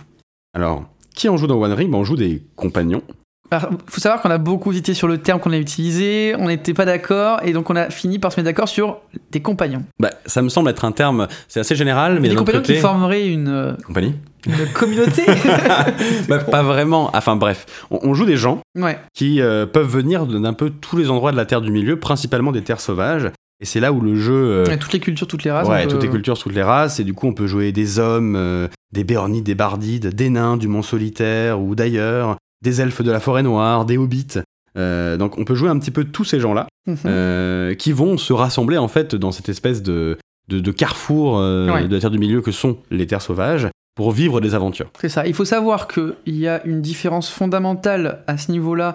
Alors, qui en joue dans One Ring? Ben, On joue des compagnons. Alors, faut savoir qu'on a beaucoup hésité sur le terme qu'on a utilisé, on n'était pas d'accord, et donc on a fini par se mettre d'accord sur des compagnons. Bah, ça me semble être un terme, c'est assez général, mais des compagnons côté. qui formeraient une, euh, Compagnie une communauté. Bah, Pas vraiment. Enfin bref, on, on joue des gens ouais. qui euh, peuvent venir d'un peu tous les endroits de la Terre du Milieu, principalement des terres sauvages. Et c'est là où le jeu. euh, Ouais, Toutes les cultures, toutes les races. ouais, peut- toutes les cultures, toutes les races. Et du coup, on peut jouer des hommes, euh, des béornites, des bardides, des nains du Mont Solitaire ou d'ailleurs, des elfes de la Forêt Noire, des hobbits. Euh, donc on peut jouer un petit peu tous ces gens-là Mhm. euh, qui vont se rassembler en fait dans cette espèce de, de, de carrefour euh, Ouais. de la Terre du Milieu que sont les terres sauvages pour vivre des aventures. C'est ça. Il faut savoir qu'il y a une différence fondamentale à ce niveau-là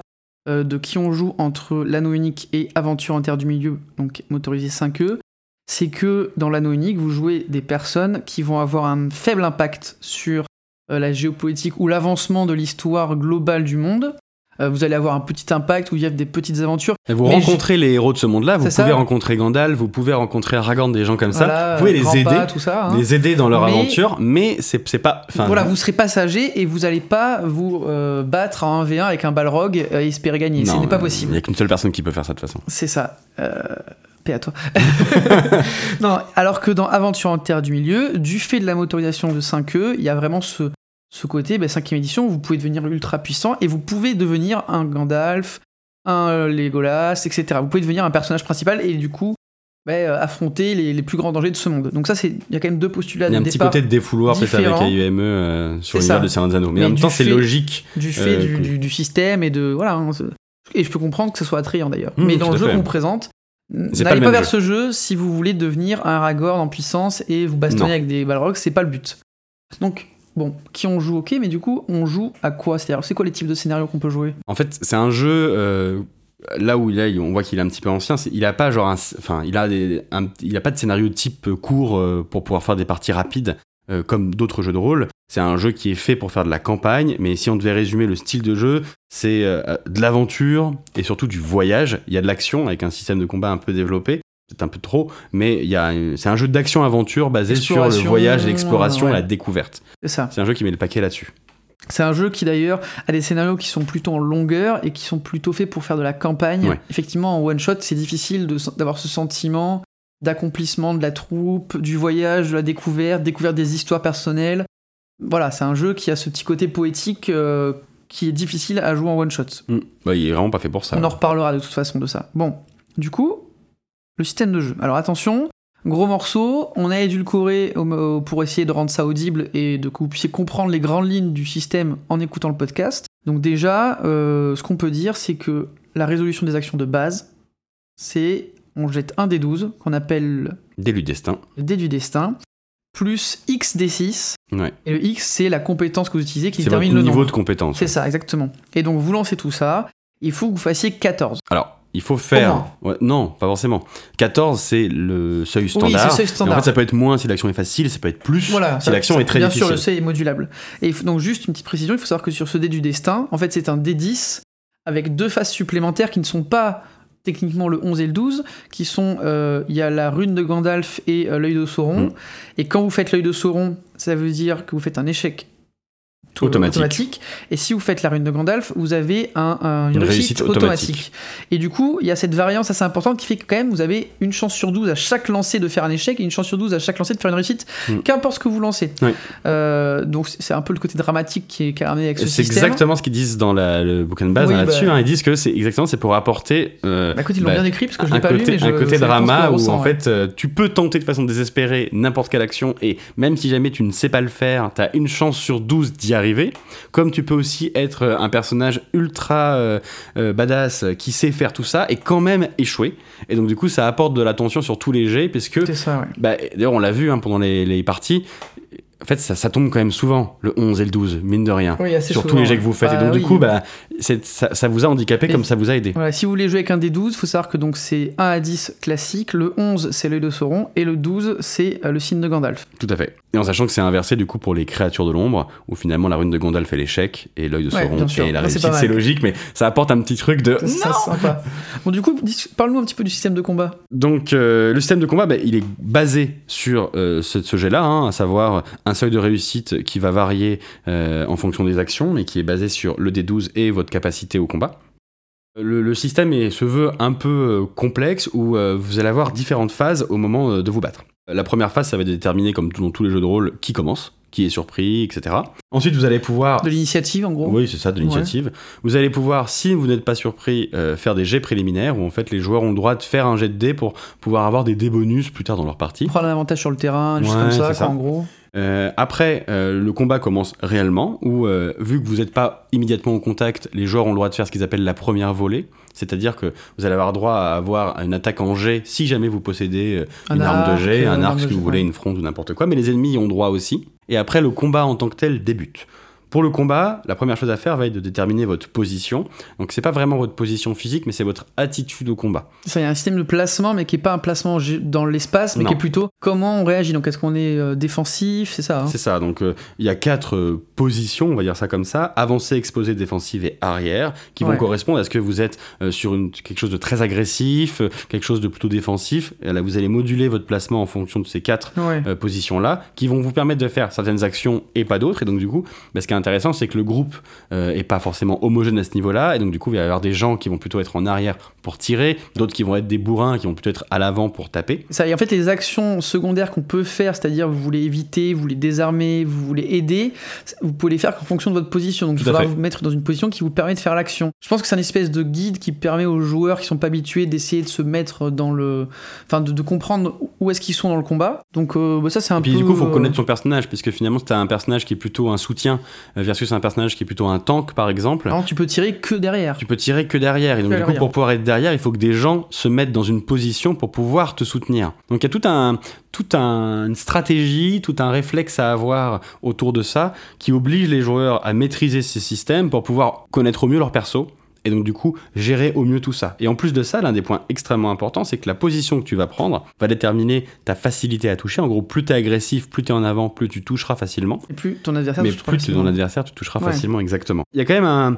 de qui on joue entre l'anneau unique et Aventure en Terre du Milieu, donc motorisé 5e. C'est que dans l'anneau unique, vous jouez des personnes qui vont avoir un faible impact sur la géopolitique ou l'avancement de l'histoire globale du monde. Euh, vous allez avoir un petit impact où il y a des petites aventures. Et vous Mais rencontrez les héros de ce monde-là, vous pouvez ça. rencontrer Gandalf, vous pouvez rencontrer Aragorn, des gens comme ça. Vous pouvez les aider, tout ça. hein. les aider dans leur Mais- aventure, mais c'est pas. enfin, voilà, vous serez passager et vous n'allez pas vous euh, battre en 1v1 avec un balrog euh, et espérer gagner. Ce non, n'est pas euh, possible. Il y a qu'une seule personne qui peut faire ça de toute façon. C'est ça. Euh, paix à toi. non, alors que dans Aventure en Terre du Milieu, du fait de la motorisation de 5e, il y a vraiment ce, ce côté, bah, 5 édition, vous pouvez devenir ultra puissant et vous pouvez devenir un Gandalf, un Legolas, etc. Vous pouvez devenir un personnage principal et du coup bah, euh, affronter les, les, plus grands dangers de ce monde. Donc ça, il y a quand même deux postulats. Il y a un petit côté de défouloir peut-être avec AUME euh, sur l'univers de Seigneur des Anneaux. Mais, mais en même temps, c'est logique. Du fait euh, du, du, du, système et de... Voilà. Hein, et je peux comprendre que ce soit attrayant d'ailleurs. Mmh, mais dans le jeu qu'on présente, n'allez pas, pas vers ce jeu si vous voulez devenir un Aragorn en puissance et vous bastonner avec des Balrogs, c'est pas le but. Donc Bon, qui on joue, ok, mais du coup, on joue à quoi? C'est-à-dire, c'est quoi les types de scénarios qu'on peut jouer? En fait, c'est un jeu. Euh, là où il est, on voit qu'il est un petit peu ancien, il a pas genre, enfin, il a il a pas de scénario type court euh, pour pouvoir faire des parties rapides euh, comme d'autres jeux de rôle. C'est un jeu qui est fait pour faire de la campagne, mais si on devait résumer le style de jeu, c'est de l'aventure et surtout du voyage. Il y a de l'action avec un système de combat un peu développé, c'est un peu trop, mais c'est un jeu d'action-aventure basé sur le voyage, l'exploration et la découverte. C'est ça. C'est un jeu qui met le paquet là-dessus. C'est un jeu qui d'ailleurs a des scénarios qui sont plutôt en longueur et qui sont plutôt faits pour faire de la campagne. Effectivement, en one shot, c'est difficile d'avoir ce sentiment d'accomplissement de la troupe, du voyage, de la découverte, découverte des histoires personnelles. Voilà, c'est un jeu qui a ce petit côté poétique euh, qui est difficile à jouer en one shot. Mm. Bah, il est vraiment pas fait pour ça. On en reparlera de toute façon de ça. Bon, du coup, le système de jeu. Alors attention, gros morceau, on a édulcoré pour essayer de rendre ça audible et de que vous puissiez comprendre les grandes lignes du système en écoutant le podcast. Donc déjà, euh, ce qu'on peut dire, c'est que la résolution des actions de base, c'est on jette un des 12 qu'on appelle dé du destin. Dé du destin plus x d6. Et le x, c'est la compétence que vous utilisez qui détermine le niveau de compétence. C'est ça, exactement. Et donc vous lancez tout ça, il faut que vous fassissiez 14. Alors, il faut faire. non, pas forcément. 14, c'est le seuil standard. Oui, seuil standard. en fait, ça peut être moins si l'action est facile, ça peut être plus si l'action est très bien difficile. Bien sûr, le seuil est modulable. Et donc, juste une petite précision il faut savoir que sur ce dé du destin, en fait, c'est un dé 10 avec deux faces supplémentaires qui ne sont pas techniquement le 11 et le 12, qui sont, euh, il y a la rune de Gandalf et euh, l'œil de Sauron. Mm. Et quand vous faites l'œil de Sauron, ça veut dire que vous faites un échec automatique. Et si vous faites la rune de Gandalf, vous avez un, une, réussite, automatique. Et du coup, il y a cette variance assez importante qui fait que quand même, vous avez une chance sur 12 à chaque lancer de faire un échec et une chance sur 12 à chaque lancer de faire une réussite, mm. qu'importe ce que vous lancez. Euh, donc c'est un peu le côté dramatique qui est carrément avec ce système. C'est exactement ce qu'ils disent dans la, le bouquin de base hein, là-dessus. Bah. Hein. ils disent que c'est exactement c'est pour apporter. Euh, bah, écoute, ils l'ont bah, bien écrit parce que je l'ai pas côté, lu. Mais un côté drama où en fait euh, tu peux tenter de façon désespérée n'importe quelle action et même si jamais tu ne sais pas le faire, tu as une chance sur 12 d'y arriver. Comme tu peux aussi être euh, un personnage ultra euh, euh, badass qui sait faire tout ça et quand même échouer. Et donc du coup, ça apporte de l'attention sur tous les jets, parce que, bah, d'ailleurs, on l'a vu hein, pendant les, les parties, en fait, ça, ça, tombe quand même souvent, le 11 et le 12, mine de rien, sur tous les jets que vous faites. et donc, bah du coup, bah, ça, ça, vous a handicapé comme ça vous a aidé. Voilà, si vous voulez jouer avec un des 12, il faut savoir que donc c'est 1 à 10 classique, le 11 c'est l'œil de Sauron, et le 12 c'est euh, le signe de Gandalf. Tout à fait. Et en sachant que c'est inversé du coup pour les créatures de l'ombre, où finalement la rune de Gandalf est l'échec, et l'œil de Sauron est la réussite. C'est logique, mais ça apporte un petit truc de. Ça, sympa. Bon, du coup, parle-nous un petit peu du système de combat. Donc, euh, le système de combat, bah, il est basé sur euh, ce, ce jet-là, hein, à savoir un seuil de réussite qui va varier euh, en fonction des actions, mais qui est basé sur le D12 et votre capacité au combat. Le, système est, se veut un peu euh, complexe où euh, vous allez avoir différentes phases au moment de vous battre. La première phase, ça va déterminer, comme dans tous les jeux de rôle, qui commence, qui est surpris, etc. Ensuite, vous allez pouvoir... De l'initiative, en gros Oui, c'est ça, de l'initiative. Vous allez pouvoir, si vous n'êtes pas surpris, faire des jets préliminaires, où en fait les joueurs ont le droit de faire un jet de dés pour pouvoir avoir des dés bonus plus tard dans leur partie. Prendre un avantage sur le terrain, juste comme ça, ça, en gros. Euh, après, euh, le combat commence réellement, où euh, vu que vous n'êtes pas immédiatement au contact, les joueurs ont le droit de faire ce qu'ils appellent la première volée, c'est-à-dire que vous allez avoir droit à avoir une attaque en jet si jamais vous possédez une arme de jet, un arc si vous voulez, une fronde ou n'importe quoi, mais les ennemis y ont droit aussi. Et après, le combat en tant que tel débute. Pour le combat, la première chose à faire va être de déterminer votre position. Donc c'est pas vraiment votre position physique, mais c'est votre attitude au combat. Ça, il y a un système de placement, mais qui est pas un placement dans l'espace, mais qui est plutôt comment on réagit. Donc est-ce qu'on est euh, défensif, c'est ça hein C'est ça. Donc euh, il y a quatre euh, positions, on va dire ça comme ça avancée, exposée, défensive et arrière, qui vont correspondre à ce que vous êtes sur une, quelque chose de très agressif, quelque chose de plutôt défensif. Et là, vous allez moduler votre placement en fonction de ces quatre positions-là, qui vont vous permettre de faire certaines actions et pas d'autres. Et donc du coup, bah, ce qui est intéressant, c'est que le groupe euh, est pas forcément homogène à ce niveau-là, et donc du coup, il va y avoir des gens qui vont plutôt être en arrière pour tirer, d'autres qui vont être des bourrins qui vont plutôt être à l'avant pour taper. Ça, et en fait, les actions secondaires qu'on peut faire, c'est-à-dire vous voulez éviter, vous voulez désarmer, vous voulez aider, vous pouvez les faire qu'en fonction de votre position. Donc il faudra fait. vous mettre dans une position qui vous permet de faire l'action. Je pense que c'est un espèce de guide qui permet aux joueurs qui sont pas habitués d'essayer de se mettre dans le, enfin de, de comprendre où est-ce qu'ils sont dans le combat. Donc euh, bah, ça c'est un Puis peu. du coup, il faut euh, connaître son personnage, puisque finalement, t'as un personnage qui est plutôt un soutien versus un personnage qui est plutôt un tank, par exemple, exemple, tu peux tirer que derrière. tu peux tirer que derrière. Et donc, du coup, pour pouvoir être derrière, il faut que des gens se mettent dans une position pour pouvoir te soutenir. Donc, il y a tout un, tout un, une stratégie, tout un réflexe à avoir autour de ça qui oblige les joueurs à maîtriser ces systèmes pour pouvoir connaître au mieux leur perso. Et donc, du coup, gérer au mieux tout ça. Et en plus de ça, l'un des points extrêmement importants, c'est que la position que tu vas prendre va déterminer ta facilité à toucher. En gros, plus t'es agressif, plus t'es en avant, plus tu toucheras facilement. Et plus ton adversaire Mais plus tu es ton adversaire, tu toucheras Ouais. facilement, exactement. Il y a quand même un.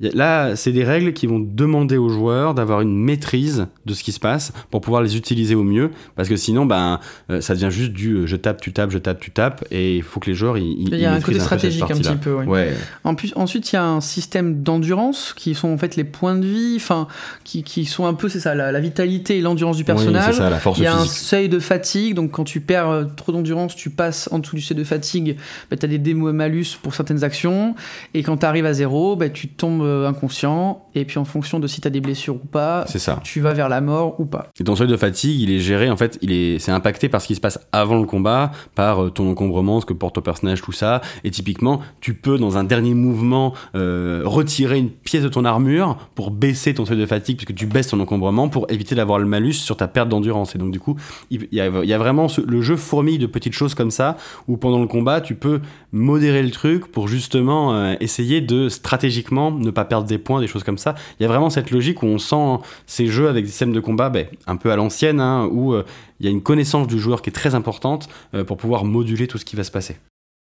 Là, c'est des règles qui vont demander aux joueurs d'avoir une maîtrise de ce qui se passe pour pouvoir les utiliser au mieux. Parce que sinon, ben, euh, ça devient juste du euh, je tape, tu tapes, je tape, tu tapes. Et il faut que les joueurs. Ils, ils- Il y a un côté stratégique un petit peu. oui. Ouais, En plus, ensuite, il y a un système d'endurance qui sont en fait les points de vie, enfin, qui, qui sont un peu, c'est ça, la, la vitalité et l'endurance du Oui, c'est personnage. ça, la force il y a un seuil de fatigue, donc quand tu perds euh, trop d'endurance, tu passes en dessous du seuil de fatigue, bah, tu as des démos malus pour certaines actions, et quand tu arrives à zéro, bah, tu tombes euh, inconscient, et puis en fonction de si tu as des blessures ou pas, ça. tu vas vers la mort ou pas. Et ton seuil de fatigue, il est géré, en fait, il est, c'est impacté par ce qui se passe avant le combat, par euh, ton encombrement, ce que porte ton personnage, tout ça. Et typiquement, tu peux, dans un dernier mouvement, euh, retirer une pièce de ton armure pour baisser ton seuil de fatigue, puisque tu baisses ton encombrement pour éviter d'avoir le malus sur ta perte d'endurance. Et donc, du coup, il y a, il y a vraiment ce- le jeu fourmille de petites choses comme ça, où pendant le combat, tu peux modérer le truc pour justement euh, essayer de stratégiquement ne pas perdre des points, des choses comme ça. Il y a vraiment cette logique où on sent ces jeux avec des systèmes de combat ben, un peu à l'ancienne, hein, où euh, il y a une connaissance du joueur qui est très importante euh, pour pouvoir moduler tout ce qui va se passer.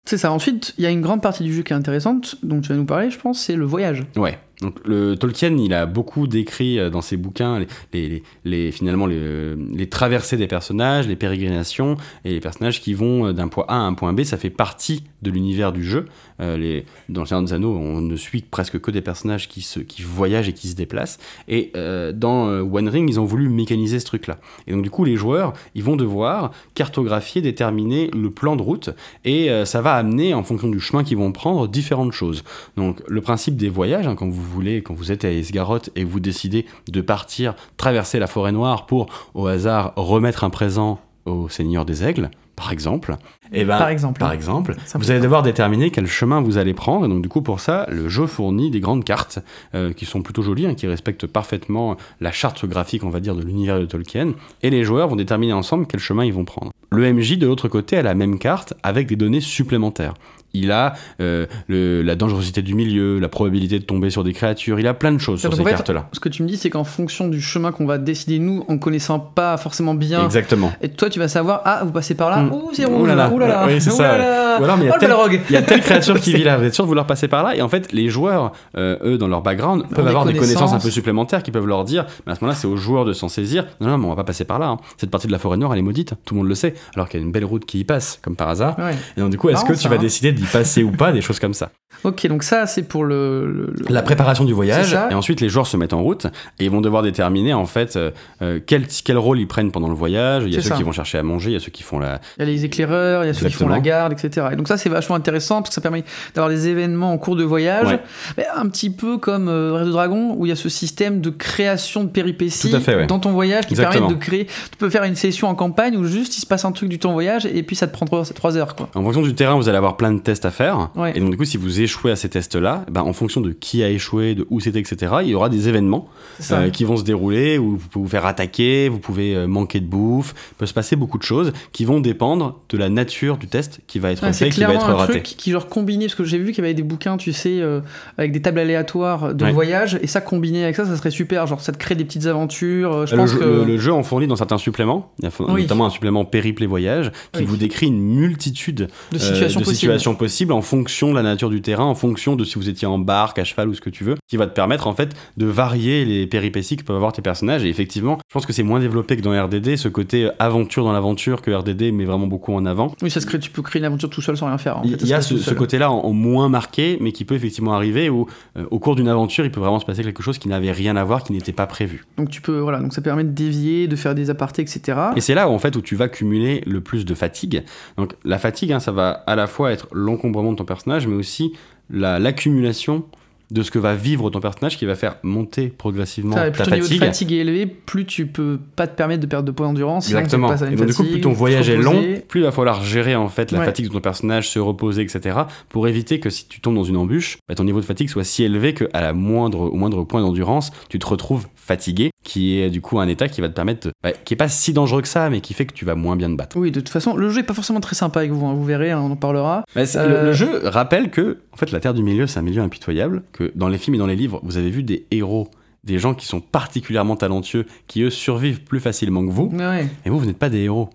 C'est ça. Ensuite, il y a une grande partie du jeu qui est intéressante, dont tu vas nous parler, je pense, c'est le voyage. Ouais. Donc le Tolkien, il a beaucoup décrit euh, dans ses bouquins les, finalement les, traversées des personnages, les pérégrinations et les personnages qui vont euh, d'un point A à un point B. Ça fait partie de l'univers du jeu. Euh, les, dans le Seigneur des Anneaux, on ne suit presque que des personnages qui, se, qui voyagent et qui se déplacent. Et euh, dans One Ring, ils ont voulu mécaniser ce truc-là. Et donc du coup, les joueurs, ils vont devoir cartographier, déterminer le plan de route, et ça va amener, en fonction du chemin qu'ils vont prendre, différentes choses. Donc le principe des voyages, hein, quand vous voulez, quand vous êtes à Esgaroth et vous décidez de partir traverser la forêt noire pour, au hasard, remettre un présent au Seigneur des Aigles, par exemple, et ben, Par exemple. par exemple, vous allez devoir déterminer quel chemin vous allez prendre. Et donc, du coup, pour ça, le jeu fournit des grandes cartes euh, qui sont plutôt jolies, hein, qui respectent parfaitement la charte graphique, on va dire, de l'univers de Tolkien. Et les joueurs vont déterminer ensemble quel chemin ils vont prendre. Le MJ, de l'autre côté, a la même carte avec des données supplémentaires. Il a euh, le- la dangerosité du milieu, la probabilité de tomber sur des créatures, il a plein de choses sur ces cartes-là. Ce que tu me dis, c'est qu'en fonction du chemin qu'on va décider nous, en connaissant pas forcément bien, Exactement. et toi tu vas savoir, ah, vous passez par là, Mm. ouh, c'est Ouh rouge, là là. ouh là là, Oui, c'est ça, là. Ou alors, mais il y a Oh, tel- Il y a telle créature qui vit là, vous êtes sûr de vouloir passer par là Et en fait, les joueurs, euh, eux, dans leur background, peuvent avoir des connaissances un peu supplémentaires qui peuvent leur dire, mais à ce moment-là, c'est aux joueurs de s'en saisir. Non, non, mais on va pas passer par là. hein. Cette partie de la forêt noire, elle est maudite, tout le monde le sait, alors qu'il y a une belle route qui y passe, comme par hasard. Ouais. Et donc, du coup, est-ce que tu vas hein. décider d'y passer ou pas, des choses comme ça Ok, donc ça c'est pour le. La préparation du voyage, et ensuite les joueurs se mettent en route, et ils vont devoir déterminer, en fait, euh, euh, quel, quel rôle ils prennent pendant le voyage. Il y a ceux ça. qui vont chercher à manger, il y a ceux qui font la, Il y a les éclaireurs, il y a ceux qui font la garde, etc. Et donc ça c'est vachement intéressant parce que ça permet d'avoir des événements en cours de voyage, Ouais. Mais un petit peu comme euh, Red Dragon où il y a ce système de création de péripéties fait, ouais. dans ton voyage qui Exactement. permet de créer. Tu peux faire une session en campagne où juste il se passe un truc du temps voyage et puis ça te prend 3 heures quoi. En fonction du terrain, vous allez avoir plein de tests à faire. Ouais. Et donc, du coup, si vous échouez à ces tests-là, ben, en fonction de qui a échoué, de où c'était, etc., il y aura des événements euh, qui vont se dérouler où vous pouvez vous faire attaquer, vous pouvez euh, manquer de bouffe. Il peut se passer beaucoup de choses qui vont dépendre de la nature du test qui va être Ouais, fait, qui va être un raté. truc qui genre combiné parce que j'ai vu qu'il y avait des bouquins tu sais euh, avec des tables aléatoires de Ouais. voyage et ça combiné avec ça ça serait super genre ça te crée des petites aventures je le, pense jeu, que le- le jeu en fournit dans certains suppléments, il y a fo- Oui. notamment un supplément périple et voyage, qui Oui. vous décrit une multitude de euh, situations de possibles situations possibles en fonction de la nature du terrain en fonction de si vous étiez en barque, à cheval ou ce que tu veux, qui va te permettre en fait de varier les péripéties que peuvent avoir tes personnages. Et effectivement, je pense que c'est moins développé que dans RDD, ce côté aventure dans l'aventure que RDD met vraiment beaucoup en avant. Oui, ça se crée, tu peux créer une aventure tout seul sans rien faire. en Il fait, y a ce, côté-là en, en moins marqué, mais qui peut effectivement arriver où, euh, au cours d'une aventure, il peut vraiment se passer quelque chose qui n'avait rien à voir, qui n'était pas prévu. Donc tu peux, voilà, donc ça permet de dévier, de faire des apartés, etc. Et c'est là où, en fait où tu vas cumuler le plus de fatigue. Donc la fatigue, hein, ça va à la fois être l'encombrement de ton personnage, mais aussi l'accumulation de ce que va vivre ton personnage qui va faire monter progressivement Ça, ta plus ton niveau de fatigue. fatigue est élevé, plus tu peux pas te permettre de perdre de points d'endurance. Exactement. Et donc, du coup, fatigue, plus ton voyage est long, plus il va falloir gérer en fait la Ouais. fatigue de ton personnage, se reposer, etc. Pour éviter que si tu tombes dans une embûche, bah, ton niveau de fatigue soit si élevé que à la moindre, au moindre point d'endurance, tu te retrouves fatigué, qui est du coup un état qui va te permettre, de- bah, qui est pas si dangereux que ça, mais qui fait que tu vas moins bien te battre. Oui, de toute façon, le jeu est pas forcément très sympa avec vous, hein, vous verrez, hein, on en parlera. Bah, Euh, le, le jeu rappelle que, en fait, la Terre du Milieu, c'est un milieu impitoyable, que dans les films et dans les livres, vous avez vu des héros, des gens qui sont particulièrement talentueux, qui eux survivent plus facilement que vous, Ouais, et vous, vous n'êtes pas des héros.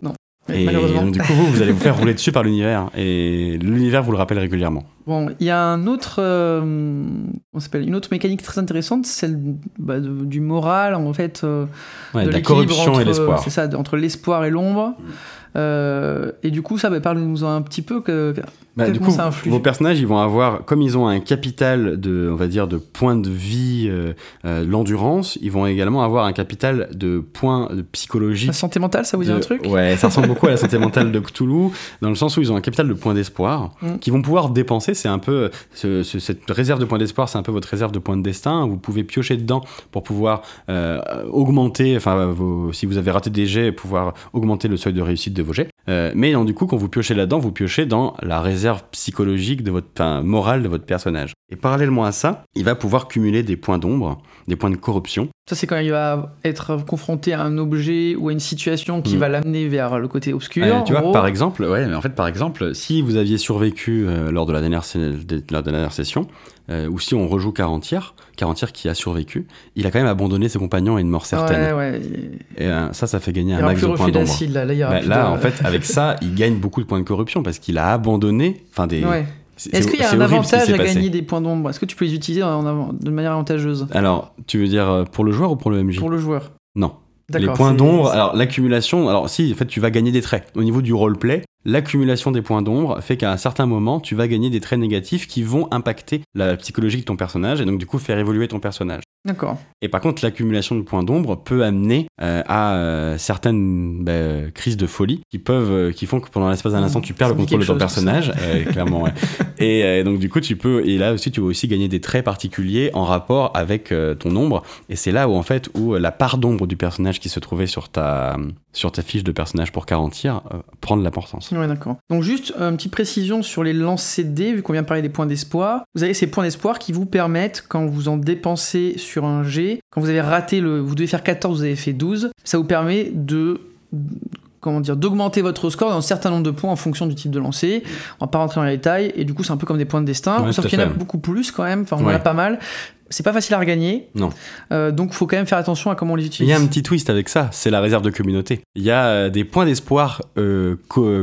mais Et malheureusement. donc, du coup, vous, vous allez vous faire rouler dessus par l'univers, et l'univers vous le rappelle régulièrement. Bon, il y a un autre, euh, on s'appelle une autre mécanique très intéressante, celle bah, de- du moral en fait, euh, Ouais, de de la corruption entre- et l'espoir. C'est ça, entre l'espoir et l'ombre. Euh, et du coup, ça, bah, parle-nous un petit peu que, Bah, du coup, ça influe. vos personnages, ils vont avoir, comme ils ont un capital de, on va dire, de points de vie, euh, euh, l'endurance, ils vont également avoir un capital de points de psychologie. la santé mentale, ça vous dit de- un truc? Ouais, ça ressemble beaucoup à la santé mentale de Cthulhu, dans le sens où ils ont un capital de points d'espoir, Mm. qu'ils vont pouvoir dépenser. C'est un peu, ce- ce- cette réserve de points d'espoir, c'est un peu votre réserve de points de destin. Vous pouvez piocher dedans pour pouvoir euh, augmenter, enfin, vos- si vous avez raté des jets, pouvoir augmenter le seuil de réussite de vos jets. Euh, mais donc, du coup, quand vous piochez là-dedans, vous piochez dans la réserve psychologique de votre, enfin, morale de votre personnage. Et parallèlement à ça, il va pouvoir cumuler des points d'ombre, des points de corruption. Ça, c'est quand il va être confronté à un objet ou à une situation qui Mm. va l'amener vers le côté obscur. Euh, tu vois, gros. par exemple, ouais, mais en fait, par exemple, si vous aviez survécu euh, lors de la dernière, sé- de la dernière session, ou si on rejoue Carantier, Carantier qui a survécu, il a quand même abandonné ses compagnons à une mort certaine. Ouais, ouais. Il Et euh, ça, ça fait gagner un max de points d'ombre. là. Là, Bah, là, de- en fait, avec ça, il gagne beaucoup de points de corruption parce qu'il a abandonné. Enfin, des. Ouais. Est-ce qu'il y a un avantage à passé. gagner des points d'ombre? Est-ce que tu peux les utiliser en avant- de manière avantageuse? Alors, tu veux dire euh, pour le joueur ou pour le MJ pour le joueur Non. Les points d'ombre, alors l'accumulation, alors si, en fait, tu vas gagner des traits. Au niveau du roleplay, l'accumulation des points d'ombre fait qu'à un certain moment, tu vas gagner des traits négatifs qui vont impacter la psychologie de ton personnage et donc du coup faire évoluer ton personnage. D'accord. Et par contre, l'accumulation de points d'ombre peut amener euh, à euh, certaines bah, crises de folie qui peuvent, euh, qui font que pendant l'espace d'un Mmh, instant, tu perds le contrôle de ton personnage, clairement. ouais. Et euh, donc du coup, tu peux, et là aussi, tu vas aussi gagner des traits particuliers en rapport avec euh, ton ombre. Et c'est là où en fait, où la part d'ombre du personnage qui se trouvait sur ta, sur ta fiche de personnage pour garantir euh, prend de l'importance. Ouais, d'accord. Donc juste euh, une petite précision sur les lancers de dés, vu qu'on vient de parler des points d'espoir. Vous avez ces points d'espoir qui vous permettent, quand vous en dépensez sur un G, quand vous avez raté le... Vous devez faire 14, vous avez fait 12, ça vous permet de... Comment dire, d'augmenter votre score d'un certain nombre de points en fonction du type de lancer. On va pas rentrer dans les détails, et du coup, c'est un peu comme des points de destin, Ouais, sauf qu'il y en a beaucoup plus quand même, enfin, on en a pas mal. C'est pas facile à regagner. Non. Euh, donc, faut quand même faire attention à comment on les Il utilise. y a un petit twist avec ça, c'est la réserve de communauté. Il y a euh, des points d'espoir euh, co-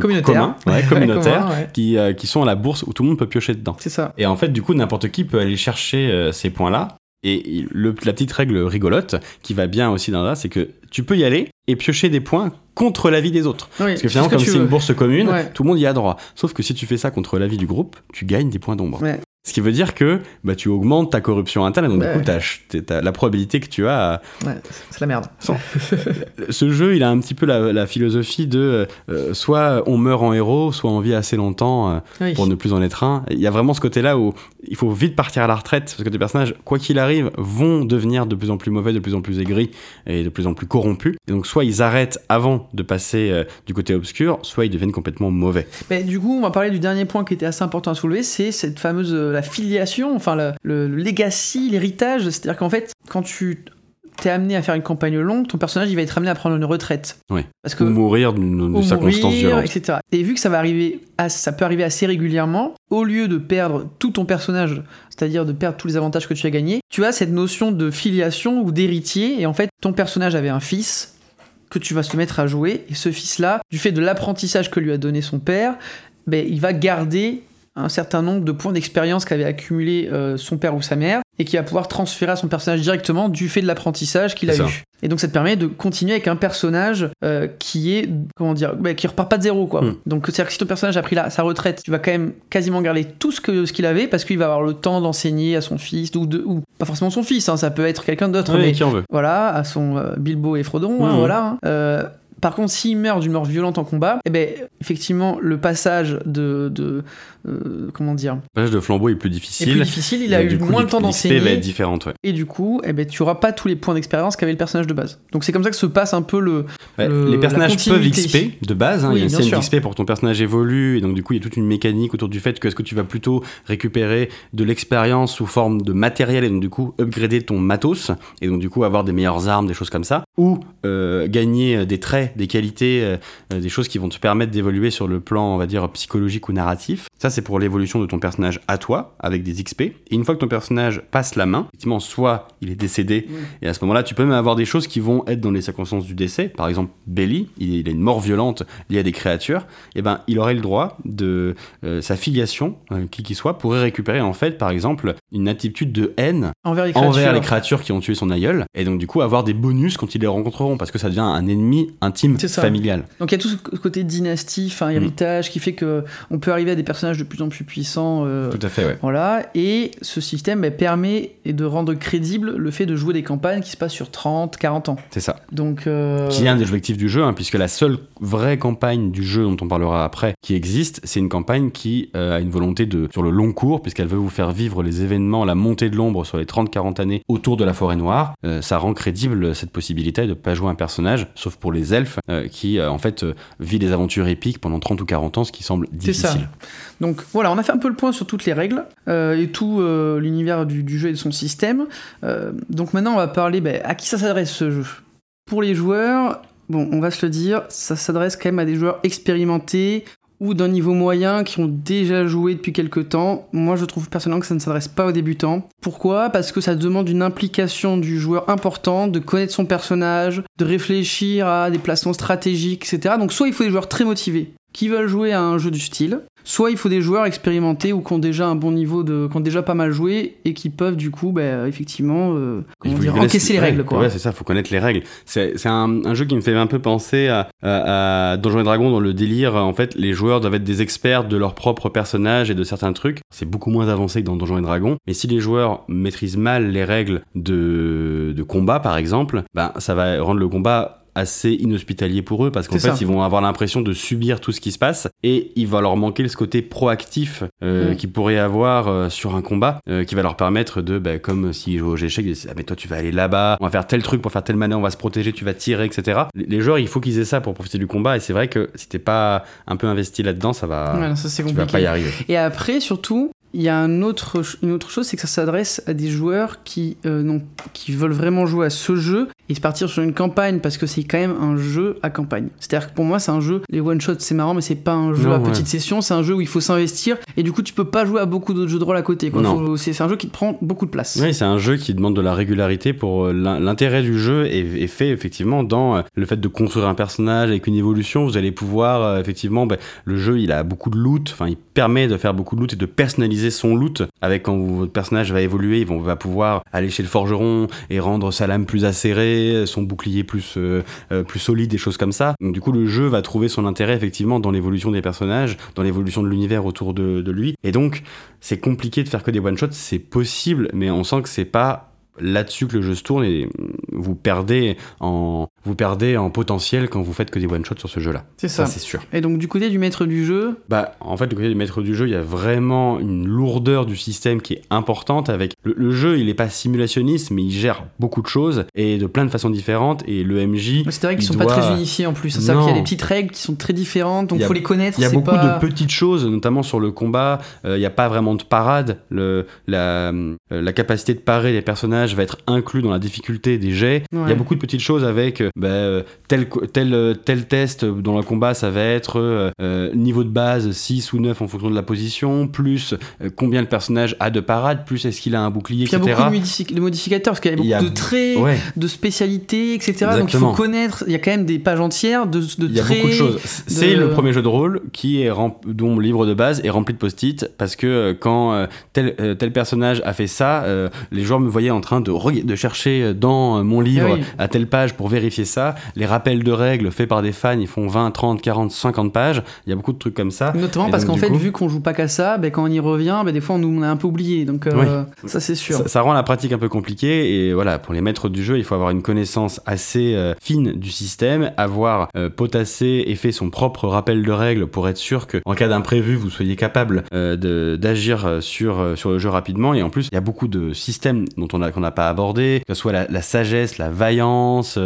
ouais, communautaires, qui, euh, qui sont à la bourse où tout le monde peut piocher dedans. C'est ça. Et en fait, du coup, n'importe qui peut aller chercher euh, ces points-là. Et le- la petite règle rigolote qui va bien aussi dans là, c'est que tu peux y aller et piocher des points contre l'avis des autres. Oui, Parce que finalement, comme c'est une bourse commune, Ouais. tout le monde y a droit. Sauf que si tu fais ça contre l'avis du groupe, tu gagnes des points d'ombre. Ouais. Ce qui veut dire que bah, tu augmentes ta corruption interne, donc Ouais. du coup, ach- t'as la probabilité que tu as à, Ouais, c'est la merde. ce jeu, il a un petit peu la, la philosophie de euh, soit on meurt en héros, soit on vit assez longtemps euh, Oui. pour ne plus en être un. Il y a vraiment ce côté-là où il faut vite partir à la retraite parce que tes personnages, quoi qu'il arrive, vont devenir de plus en plus mauvais, de plus en plus aigris et de plus en plus corrompus. Et donc, soit ils arrêtent avant de passer euh, du côté obscur, soit ils deviennent complètement mauvais. Mais du coup, on va parler du dernier point qui était assez important à soulever, c'est cette fameuse euh, la filiation, enfin le, le- le legacy, l'héritage. C'est-à-dire qu'en fait, quand tu t'es amené à faire une campagne longue, ton personnage il va être amené à prendre une retraite. Oui. Parce que Ou mourir d'une ou circonstance mourir, violente. etc. Et vu que ça va arriver, à- ça peut arriver assez régulièrement, au lieu de perdre tout ton personnage, c'est-à-dire de perdre tous les avantages que tu as gagnés, tu as cette notion de filiation ou d'héritier. Et en fait, ton personnage avait un fils que tu vas se mettre à jouer, et ce fils-là, du fait de l'apprentissage que lui a donné son père, ben, il va garder un certain nombre de points d'expérience qu'avait accumulé euh, son père ou sa mère et qui va pouvoir transférer à son personnage directement du fait de l'apprentissage qu'il a ça. eu. Et donc ça te permet de continuer avec un personnage euh, qui est comment dire bah, qui repart pas de zéro quoi. Mm. Donc c'est-à-dire que si ton personnage a pris la, sa retraite, tu vas quand même quasiment garder tout ce que ce qu'il avait parce qu'il va avoir le temps d'enseigner à son fils ou, de, ou pas forcément son fils, hein, ça peut être quelqu'un d'autre mais qui en veut. voilà, à son euh, Bilbo et Frodon, hein, Mhm. voilà. hein. Par contre, s'il meurt d'une mort violente en combat, eh ben, effectivement, le passage de, de euh, comment dire, Le passage de flambeau est plus est difficile. plus difficile. Il a eu moins le temps l'XP va d'enseigner, être différente, ouais. et du coup, eh ben, tu auras pas tous les points d'expérience qu'avait le personnage de base. Donc c'est comme ça que se passe un peu le. Ouais, le- les personnages peuvent. XP de base, hein, Oui, il y a une scène d'XP pour que ton personnage évolue, et donc du coup il y a toute une mécanique autour du fait que est-ce que tu vas plutôt récupérer de l'expérience sous forme de matériel, et donc du coup upgrader ton matos, et donc du coup avoir des meilleures armes, des choses comme ça, ou euh, gagner des traits, des qualités, euh, des choses qui vont te permettre d'évoluer sur le plan, on va dire, psychologique ou narratif. Ça c'est pour l'évolution de ton personnage à toi, avec des XP, et une fois que ton personnage passe la main, effectivement, soit il est décédé, et à ce moment-là, tu peux même avoir des choses qui vont être dans les circonstances du décès. Par exemple, Belly, il, a une mort violente liée à des créatures. Et ben, il aurait le droit de euh, sa filiation, euh, qui qu'il soit, pourrait récupérer en fait, par exemple, une attitude de haine envers les créatures. envers les créatures qui ont tué son aïeul. Et donc, du coup, avoir des bonus quand ils les rencontreront, parce que ça devient un ennemi intime, Familial. Donc il y a tout ce côté dynastie, Mm. enfin héritage, qui fait que on peut arriver à des personnages de plus en plus puissants. euh, Tout à fait, ouais. Voilà, et ce système bah, permet de rendre crédible le fait de jouer des campagnes qui se passent sur 30, 40 ans. C'est ça. Donc, euh, Qui est un des objectifs du jeu, hein, puisque la seule vraie campagne du jeu dont on parlera après qui existe, c'est une campagne qui euh, a une volonté de sur le long cours, puisqu'elle veut vous faire vivre les événements, la montée de l'ombre sur les 30-40 années autour de la forêt noire. Ça rend crédible cette possibilité de ne pas jouer un personnage, sauf pour les elfes, euh, qui euh, en fait euh, vit des aventures épiques pendant 30 ou 40 ans, ce qui semble ça. difficile. donc voilà, on a fait un peu le point sur toutes les règles et tout l'univers du, du jeu et de son système. Donc maintenant, on va parler bah, à qui ça s'adresse ce jeu? Pour les joueurs, bon, on va se le dire, ça s'adresse quand même à des joueurs expérimentés ou d'un niveau moyen qui ont déjà joué depuis quelques temps. Moi, je trouve personnellement que ça ne s'adresse pas aux débutants. Pourquoi? Parce que ça demande une implication du joueur importante, de connaître son personnage, de réfléchir à des placements stratégiques, etc. Donc soit il faut des joueurs très motivés qui veulent jouer à un jeu du style, soit il faut des joueurs expérimentés ou qui ont déjà un bon niveau de, qui ont déjà pas mal joué et qui peuvent du coup, bah, effectivement, euh, comment Il dire, encaisser les règles, quoi. Ouais, c'est ça, faut connaître les règles. C'est c'est un, un jeu qui me fait un peu penser à, à, à Donjons et Dragons dans le délire. En fait, les joueurs doivent être des experts de leur propre personnage et de certains trucs. C'est beaucoup moins avancé que dans Donjons et Dragons. Mais si les joueurs maîtrisent mal les règles de, de combat, par exemple, ben, ça va rendre le combat assez inhospitalier pour eux parce qu'en fait ça. ils vont avoir l'impression de subir tout ce qui se passe et il va leur manquer ce côté proactif euh, Mm. qu'ils pourraient avoir euh, sur un combat euh, qui va leur permettre de bah, comme s'ils jouent aux échecs de dire, ah mais toi tu vas aller là-bas on va faire tel truc pour faire telle manière on va se protéger tu vas tirer etc les les joueurs il faut qu'ils aient ça pour profiter du combat et c'est vrai que si t'es pas un peu investi là-dedans ça va Ouais, non, ça c'est tu vas compliqué. pas y arriver Et après, surtout, il y a un autre, une autre chose, c'est que ça s'adresse à des joueurs qui, euh, non, qui veulent vraiment jouer à ce jeu et se partir sur une campagne parce que c'est quand même un jeu à campagne. C'est-à-dire que pour moi, c'est un jeu, les one-shots, c'est marrant, mais c'est pas un jeu Non, à ouais. petite session, c'est un jeu où il faut s'investir et du coup, tu peux pas jouer à beaucoup d'autres jeux de rôle à côté. C'est un jeu qui te prend beaucoup de place. Oui, c'est un jeu qui demande de la régularité pour euh, l'in- l'intérêt du jeu est, est fait effectivement dans euh, le fait de construire un personnage avec une évolution. Vous allez pouvoir effectivement, ben, le jeu il a beaucoup de loot, enfin il permet de faire beaucoup de loot et de personnaliser son loot. Avec quand votre personnage va évoluer, il va- pouvoir aller chez le forgeron et rendre sa lame plus acérée, son bouclier plus euh, euh, plus solide, des choses comme ça. Donc du coup le jeu va trouver son intérêt effectivement dans l'évolution des personnages, dans l'évolution de l'univers autour de, de lui. Et donc c'est compliqué de faire que des one shots, c'est possible, mais on sent que c'est pas là-dessus que le jeu se tourne et vous perdez en vous perdez en potentiel quand vous faites que des one shots sur ce jeu-là. C'est ça. Ça c'est sûr. Et donc, du côté du maître du jeu, Bah en fait du côté du maître du jeu, il y a vraiment une lourdeur du système qui est importante avec le, le jeu, il est pas simulationniste mais il gère beaucoup de choses et de plein de façons différentes et le MJ c'est vrai qu'ils il sont doit- pas très unifiés en plus. Non. qu'il y a des petites règles qui sont très différentes, donc Il faut les connaître. Il y a beaucoup pas- de petites choses, notamment sur le combat. Euh, il n'y a pas vraiment de parade. Le, la, euh, la capacité de parer les personnages va être inclus dans la difficulté des jets. Il y a beaucoup de petites choses avec. Bah, euh, tel, tel, euh, tel test dans le combat, ça va être euh, niveau de base 6 ou 9 en fonction de la position, plus euh, combien le personnage a de parade, plus est-ce qu'il a un bouclier, Puis il y a etc. beaucoup de, modifi- de modificateurs, parce qu'il y a beaucoup Il y a- de traits, Ouais, de spécialités, etc. Donc il faut connaître, il y a quand même des pages entières de, de il y a traits. beaucoup de choses. C'est de- le premier jeu de rôle qui est rem- dont le livre de base est rempli de post-it parce que euh, quand tel, tel personnage a fait ça, les joueurs me voyaient en train de, de chercher dans mon livre Ah oui. à telle page pour vérifier ça. Les rappels de règles faits par des fans, ils font 20, 30, 40, 50 pages. Il y a beaucoup de trucs comme ça. Notamment Et parce qu'en fait, coup- vu qu'on joue pas qu'à ça, ben, quand on y revient, ben, des fois on nous on a un peu oublié. Donc euh, ça c'est sûr. Ça, ça rend la pratique un peu compliquée et voilà, pour les maîtres du jeu, il faut avoir une connaissance assez euh, fine du système, avoir euh, potassé et fait son propre rappel de règles pour être sûr que en cas d'imprévu, vous soyez capable d'agir sur, sur le jeu rapidement. Et en plus, il y a beaucoup de systèmes dont on a qu'on n'a pas abordé, que ce soit la, la sagesse, la vaillance,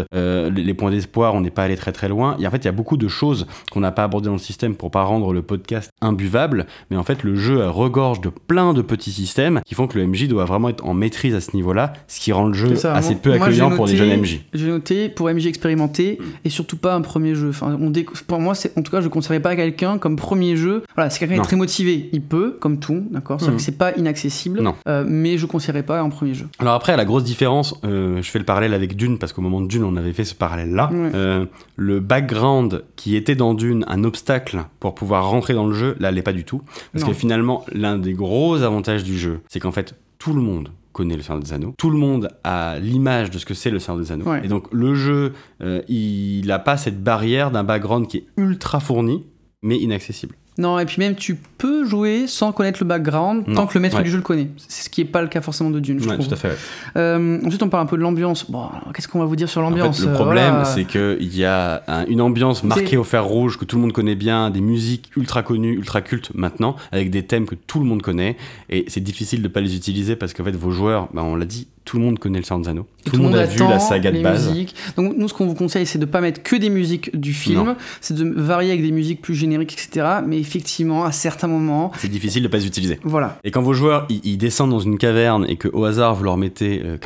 euh, les, les points d'espoir, on n'est pas allé très très loin. Et en fait, il y a beaucoup de choses qu'on n'a pas abordées dans le système pour pas rendre le podcast imbuvable. Mais en fait, le jeu regorge de plein de petits systèmes qui font que le MJ doit vraiment être en maîtrise à ce niveau-là, ce qui rend le jeu C'est ça, assez moi- peu accueillant pour noté- jeunes MJ. J'ai noté pour MJ expérimenté et surtout pas un premier jeu. Enfin, on déc- Pour moi, c'est en tout cas, je ne conseillerais pas à quelqu'un comme premier jeu. Voilà, si quelqu'un est Non. très motivé, il peut, comme tout, d'accord. Sauf que c'est pas inaccessible. Non. Euh, mais je ne conseillerais pas en premier jeu. Alors après, la grosse différence, euh, je fais le parallèle avec Dune, parce qu'au moment de Dune, on avait fait ce parallèle-là. Ouais. Euh, le background qui était dans Dune un obstacle pour pouvoir rentrer dans le jeu, là, l'est pas du tout. Parce Non. que finalement, l'un des gros avantages du jeu, c'est qu'en fait, tout le monde connaît le Seigneur des Anneaux. Tout le monde a l'image de ce que c'est le Seigneur des Anneaux. Ouais. Et donc, le jeu, euh, il n'a pas cette barrière d'un background qui est ultra fourni, mais inaccessible. Non, et puis même tu peux jouer sans connaître le background Non. tant que le maître Ouais. du jeu le connaît. C'est ce qui est pas le cas forcément de Dune, je Ouais, trouve. tout à fait. ouais. Euh, ensuite, on parle un peu de l'ambiance. Bon, qu'est-ce qu'on va vous dire sur En l'ambiance fait, le Euh, problème, voilà. c'est qu'il y a un- une ambiance marquée au fer rouge que tout le monde connaît bien, des musiques ultra connues, ultra cultes maintenant, avec des thèmes que tout le monde connaît. Et c'est difficile de pas les utiliser parce qu'en fait, vos joueurs, bah, on l'a dit, tout le monde connaît le Anneaux. Et Tout, le monde a vu la saga de base. musiques. Donc nous, ce qu'on vous conseille, c'est de pas mettre que des musiques du film, c'est de varier avec des musiques plus génériques, etc. Mais effectivement, à certains moments, C'est difficile de pas les utiliser. voilà. Et quand vos joueurs, ils, descendent dans une caverne et que au hasard, vous leur mettez euh,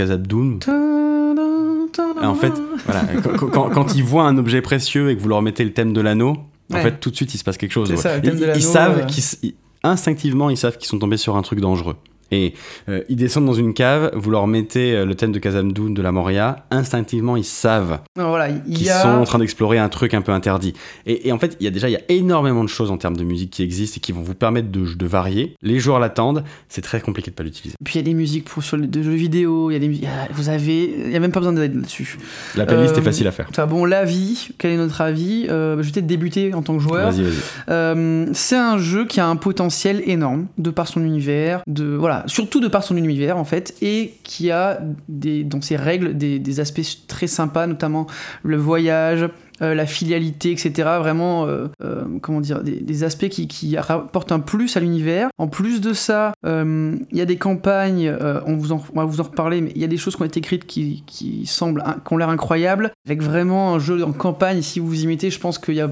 et en fait, voilà, quand, quand- quand ils voient un objet précieux et que vous leur mettez le thème de l'anneau, en Ouais. fait, tout de suite, il se passe quelque chose. C'est ouais. ça, le thème ils, de ils savent euh. qu'ils instinctivement, ils savent qu'ils sont tombés sur un truc dangereux. Et euh, ils descendent dans une cave, vous leur mettez euh, le thème de Khazad-dûm de la Moria, instinctivement, ils savent voilà, il qu'ils a. sont en train d'explorer un truc un peu interdit. Et, et en fait, il y a déjà il y a énormément de choses en termes de musique qui existent et qui vont vous permettre de, de varier. Les joueurs l'attendent, c'est très compliqué de pas l'utiliser. Puis il y a des musiques pour sur les de jeux vidéo. Il y a des, il y a- vous avez, il y a même pas besoin d'aide là-dessus. La playlist Euh, est facile à faire. Bon, l'avis, quel est notre avis? Euh, Je vais peut-être débuter en tant que joueur. Vas-y, vas-y. Euh, c'est un jeu qui a un potentiel énorme de par son univers, de voilà, surtout de par son univers en fait, et qui a dans ses règles des, aspects très sympas, notamment le voyage. euh, la filialité, etc. Vraiment, euh, euh, comment dire, des, aspects qui, qui rapportent un plus à l'univers. En plus de ça, il y a des campagnes, on, vous va vous en reparler, mais il y a des choses qui ont été écrites qui, semblent, qui ont l'air incroyables. Avec vraiment un jeu en campagne, si vous y mettez, je pense qu'il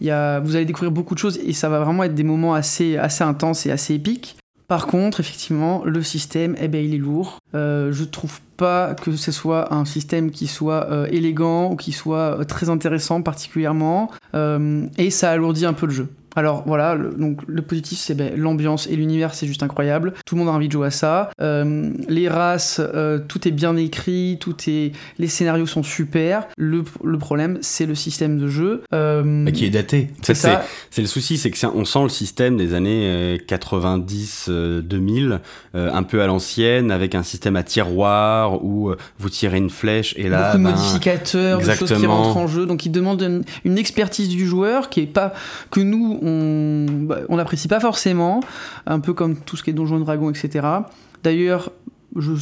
vous allez découvrir beaucoup de choses et ça va vraiment être des moments assez intenses et assez épiques. Par contre, effectivement, le système, eh ben, il est lourd. Euh, je trouve pas que ce soit un système qui soit euh, élégant ou qui soit euh, très intéressant particulièrement. Euh, et ça alourdit un peu le jeu. Alors voilà, le, donc le positif c'est ben, l'ambiance et l'univers c'est juste incroyable. Tout le monde a envie de jouer à ça. Euh, les races, euh, tout est bien écrit, tout est, les scénarios sont super. Le, le problème c'est le système de jeu. Euh, Mais qui est daté. c'est Ça, c'est- le souci, c'est que on sent le système des années euh, 90-2000, un peu à l'ancienne, avec un système à tiroir où euh, vous tirez une flèche et là, beaucoup de ben, modificateurs, de choses qui rentrent en jeu, donc ils demandent une, une expertise du joueur qui est pas que nous on bah, n'apprécie pas forcément, un peu comme tout ce qui est Donjons et Dragons, etc. D'ailleurs, je,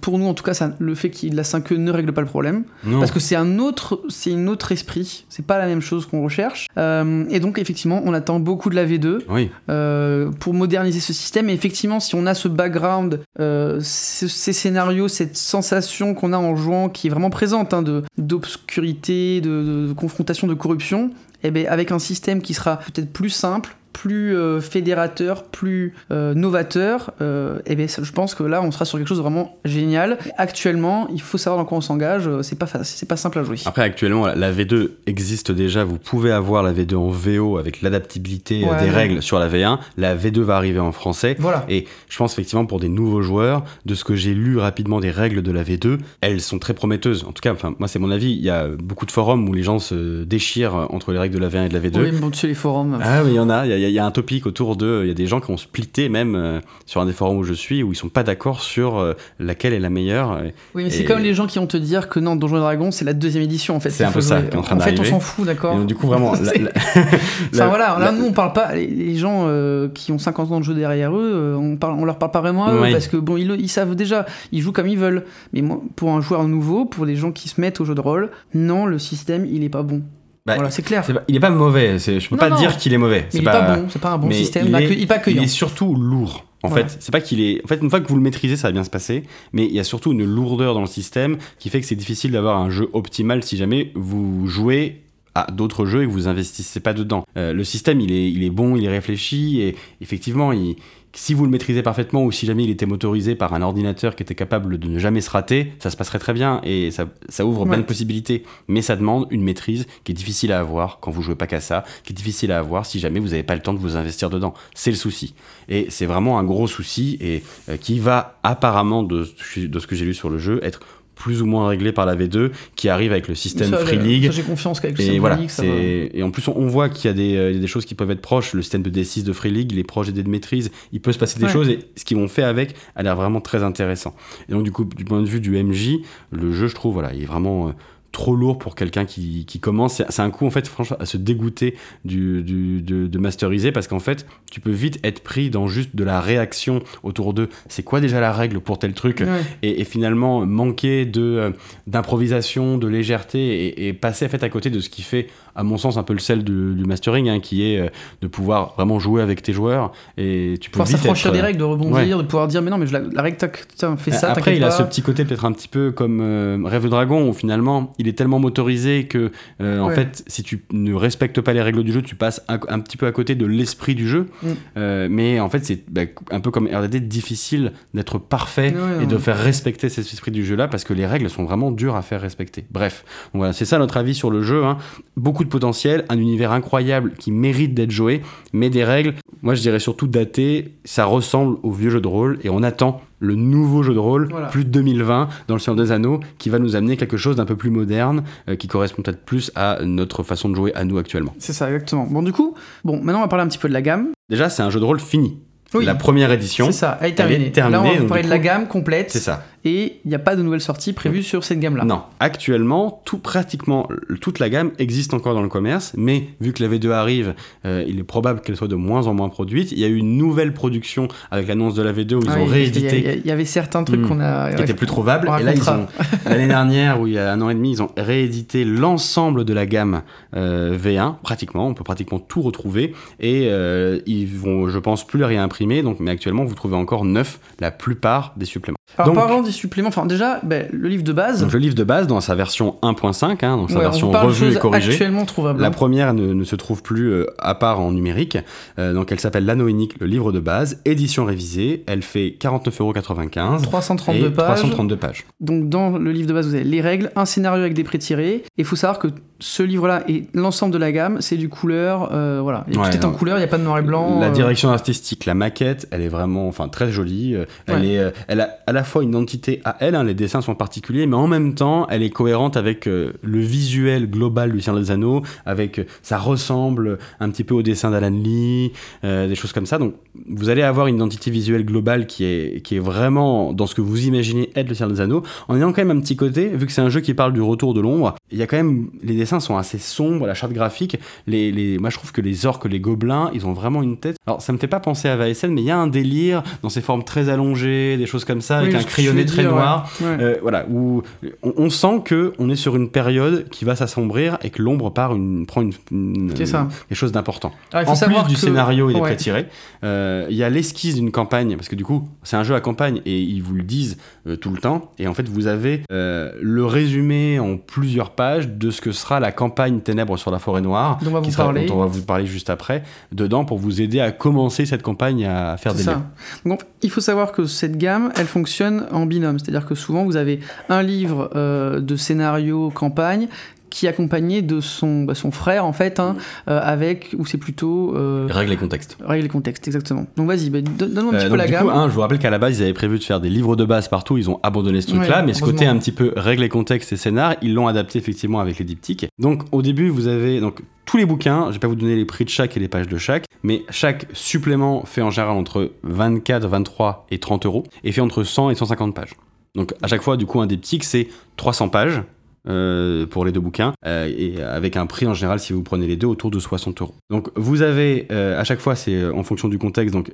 pour nous en tout cas, ça, le fait qu'il la 5e ne règle pas le problème, non. parce que c'est un autre, c'est un autre esprit, c'est pas la même chose qu'on recherche, Euh, et donc effectivement, on attend beaucoup de la V2 Oui, euh, pour moderniser ce système. Et effectivement, si on a ce background, euh, ce- ces scénarios, cette sensation qu'on a en jouant, qui est vraiment présente, hein, de d'obscurité, de confrontation, de corruption, eh ben, avec un système qui sera peut-être plus simple, plus euh, fédérateur, plus euh, novateur, euh, et bien je pense que là on sera sur quelque chose de vraiment génial. Actuellement, il faut savoir dans quoi on s'engage, c'est pas facile, c'est pas simple à jouer. Après, actuellement, la- la V2 existe déjà. Vous pouvez avoir la V2 en VO avec l'adaptabilité Ouais, des ouais. règles sur la V1. La V2 va arriver en français. Voilà. Et je pense effectivement pour des nouveaux joueurs, de ce que j'ai lu rapidement des règles de la V2, elles sont très prometteuses. En tout cas, enfin, moi c'est mon avis. Il y a beaucoup de forums où les gens se déchirent entre les règles de la V1 et de la V2. Oui, bon, les forums. Ah oui, il y en a. Il y, a- il y a un topic autour de. Il y a des gens qui ont splitté même euh, sur un des forums où je suis où ils sont pas d'accord sur euh, laquelle est la meilleure. Et- Oui, mais c'est Et- comme les gens qui vont te dire que non, Donjons et Dragons, c'est la deuxième édition en fait. C'est un peu ça qui est en train En fait, on d'arriver. s'en fout, d'accord du coup, vraiment. la- C'est- la- Enfin voilà, là nous on parle pas, les, les gens euh, qui ont 50 ans de jeu derrière eux, euh, on, parle, on leur parle pas vraiment à eux Oui. parce que bon, ils, ils savent déjà, ils jouent comme ils veulent. Mais moi, pour un joueur nouveau, pour les gens qui se mettent au jeu de rôle, non, le système il est pas bon. Bah, voilà, c'est clair. pas- il est pas mauvais. Je peux Non, pas non. dire qu'il est mauvais. C'est est pas, bon, c'est pas un bon système, il pas, est- pas accueillant. Il est surtout lourd. En Voilà. fait, c'est pas qu'il est. En fait, une fois que vous le maîtrisez, ça va bien se passer. Mais il y a surtout une lourdeur dans le système qui fait que c'est difficile d'avoir un jeu optimal si jamais vous jouez à d'autres jeux et que vous investissez pas dedans. Euh, le système, il est, il est bon, il est réfléchi et effectivement, il- si vous le maîtrisez parfaitement ou si jamais il était motorisé par un ordinateur qui était capable de ne jamais se rater, ça se passerait très bien et ça, ça ouvre Ouais. plein de possibilités. Mais ça demande une maîtrise qui est difficile à avoir quand vous jouez pas qu'à ça, qui est difficile à avoir si jamais vous n'avez pas le temps de vous investir dedans. C'est le souci. Et c'est vraiment un gros souci et euh, qui va apparemment, de, de ce que j'ai lu sur le jeu, être plus ou moins réglé par la V2 qui arrive avec le système Ça, Free League. ça, J'ai confiance qu'avec le Et système voilà, League, ça va. c'est- et en plus on, on voit qu'il y a des, euh, il y a des choses qui peuvent être proches. Le système de D6 de Free League, les proches des dés de maîtrise, il peut se passer des Ouais. choses et ce qu'ils ont fait avec a l'air vraiment très intéressant. Et donc du coup, du point de vue du MJ, le jeu, je trouve, voilà, il est vraiment euh, trop lourd pour quelqu'un qui, qui commence. C'est- un coup en fait, franchement, à se dégoûter du, du- de, de masteriser parce qu'en fait, tu peux vite être pris dans juste de la réaction autour de c'est quoi déjà la règle pour tel truc Ouais. et, et finalement manquer de euh, d'improvisation, de légèreté et, et passer en fait à côté de ce qui fait, à mon sens, un peu le sel du, du mastering, hein, qui est euh, de pouvoir vraiment jouer avec tes joueurs et tu peux s'affranchir être, des euh, règles, de rebondir, ouais. de pouvoir dire mais non mais je la, la règle tac, fais ça, Après, il a ce petit côté peut-être un petit peu comme euh, Rêve de Dragon, où finalement, il est tellement motorisé que, euh, en fait, si tu ne respectes pas les règles du jeu, tu passes un, un petit peu à côté de l'esprit du jeu. Mm. Euh, mais en fait, c'est bah, un peu comme RDD, difficile d'être parfait Ouais, et de faire respecter cet esprit du jeu-là, parce que les règles sont vraiment dures à faire respecter. Bref, voilà, c'est ça notre avis sur le jeu. hein. Beaucoup de potentiel, un univers incroyable qui mérite d'être joué, mais des règles, moi je dirais surtout datées, ça ressemble au vieux jeu de rôle, et on attend le nouveau jeu de rôle, Voilà. plus de 2020, dans le Seigneur des Anneaux, qui va nous amener quelque chose d'un peu plus moderne, euh, qui correspond peut-être plus à notre façon de jouer à nous actuellement. C'est ça, exactement. Bon, du coup, bon, maintenant on va parler un petit peu de la gamme. Déjà, c'est un jeu de rôle fini. Oui. La première édition, C'est ça, elle est terminée. terminée, Là, on va vous parler de la gamme complète. c'est ça. Et il n'y a pas de nouvelles sorties prévues sur cette gamme-là. Non, actuellement, tout, pratiquement toute la gamme existe encore dans le commerce, mais vu que la V2 arrive, euh, il est probable qu'elle soit de moins en moins produite. Il y a eu une nouvelle production avec l'annonce de la V2 où ils Ah ont réédité. Il y y, avait certains trucs Hmm. qu'on a. qui était plus trouvable. on Et là, ils racontera. ont l'année dernière, où il y a un an et demi, ils ont réédité l'ensemble de la gamme euh, V1, pratiquement. On peut pratiquement tout retrouver. Et euh, ils vont, je pense, plus les réimprimer. Donc, mais actuellement, vous trouvez encore neuf la plupart des suppléments. Alors, Donc- parlant des suppléments, enfin, déjà, ben, le livre de base. Donc, le livre de base, dans sa version 1.5, hein, donc sa ouais, version revue et corrigée. actuellement trouvables. La hein. première ne, ne se trouve plus euh, à part en numérique. Euh, donc, elle s'appelle L'Anneau Unique, le livre de base, édition révisée. Elle fait 49,95€ 332 et pages. 332 pages. Donc dans le livre de base, vous avez les règles, un scénario avec des pré-tirés. Et il faut savoir que ce livre-là et l'ensemble de la gamme, c'est du couleur. euh, voilà, et Ouais, tout est en couleur, il n'y a pas de noir et blanc. La direction artistique, la maquette, elle est vraiment, enfin, très jolie. Elle, Ouais. est, elle a la fois une identité à elle, hein, les dessins sont particuliers, mais en même temps, elle est cohérente avec euh, le visuel global du Seigneur des Anneaux, avec, euh, ça ressemble un petit peu au dessin d'Alan Lee, euh, des choses comme ça. Donc, vous allez avoir une identité visuelle globale qui est, qui est vraiment dans ce que vous imaginez être le Seigneur des Anneaux, en ayant quand même un petit côté, vu que c'est un jeu qui parle du retour de l'ombre, il y a quand même, les dessins sont assez sombres, la charte graphique, les, les, moi je trouve que les orques, les gobelins, ils ont vraiment une tête. Alors ça me fait pas penser à Vaesen, mais il y a un délire dans ces formes très allongées, des choses comme ça. Avec un crayonné très noir. Ouais. Euh, voilà, où on, on sent que on est sur une période qui va s'assombrir et que l'ombre part une, prend une, une- C'est ça. quelque chose d'important. Faut En plus du que- scénario, il est ouais. prétiré. Euh, Il y a l'esquisse d'une campagne, parce que du coup, c'est un jeu à campagne et ils vous le disent euh, tout le temps. Et en fait, vous avez euh, le résumé en plusieurs pages de ce que sera la campagne Ténèbres sur la forêt noire, dont on va vous sera- parler. dont on va vous parler juste après, dedans pour vous aider à commencer cette campagne à faire des ça. liens. Donc, il faut savoir que cette gamme, elle fonctionne en binôme. C'est-à-dire que souvent, vous avez un livre euh, de scénario campagne qui est accompagné de son, bah, son frère, en fait, hein, euh, avec, ou c'est plutôt... Euh, Règles et contexte. règle et contexte, exactement. Donc, vas-y, bah, don- donne-moi un Euh, petit peu donc, la du gamme. coup, hein, je vous rappelle qu'à la base, ils avaient prévu de faire des livres de base partout. Ils ont abandonné ce truc-là, Ouais, mais ce côté un petit peu règles et contexte et scénar, ils l'ont adapté effectivement avec les diptyques. Donc, au début, vous avez donc tous les bouquins. Je vais pas vous donner les prix de chaque et les pages de chaque, mais chaque supplément fait en général entre 24, 23 et 30 euros et fait entre 100 et 150 pages. Donc, à chaque fois, du coup, un diptyque, c'est 300 pages. euh, pour les deux bouquins euh, et avec un prix en général si vous prenez les deux autour de 60 euros. Donc vous avez euh, à chaque fois c'est en fonction du contexte donc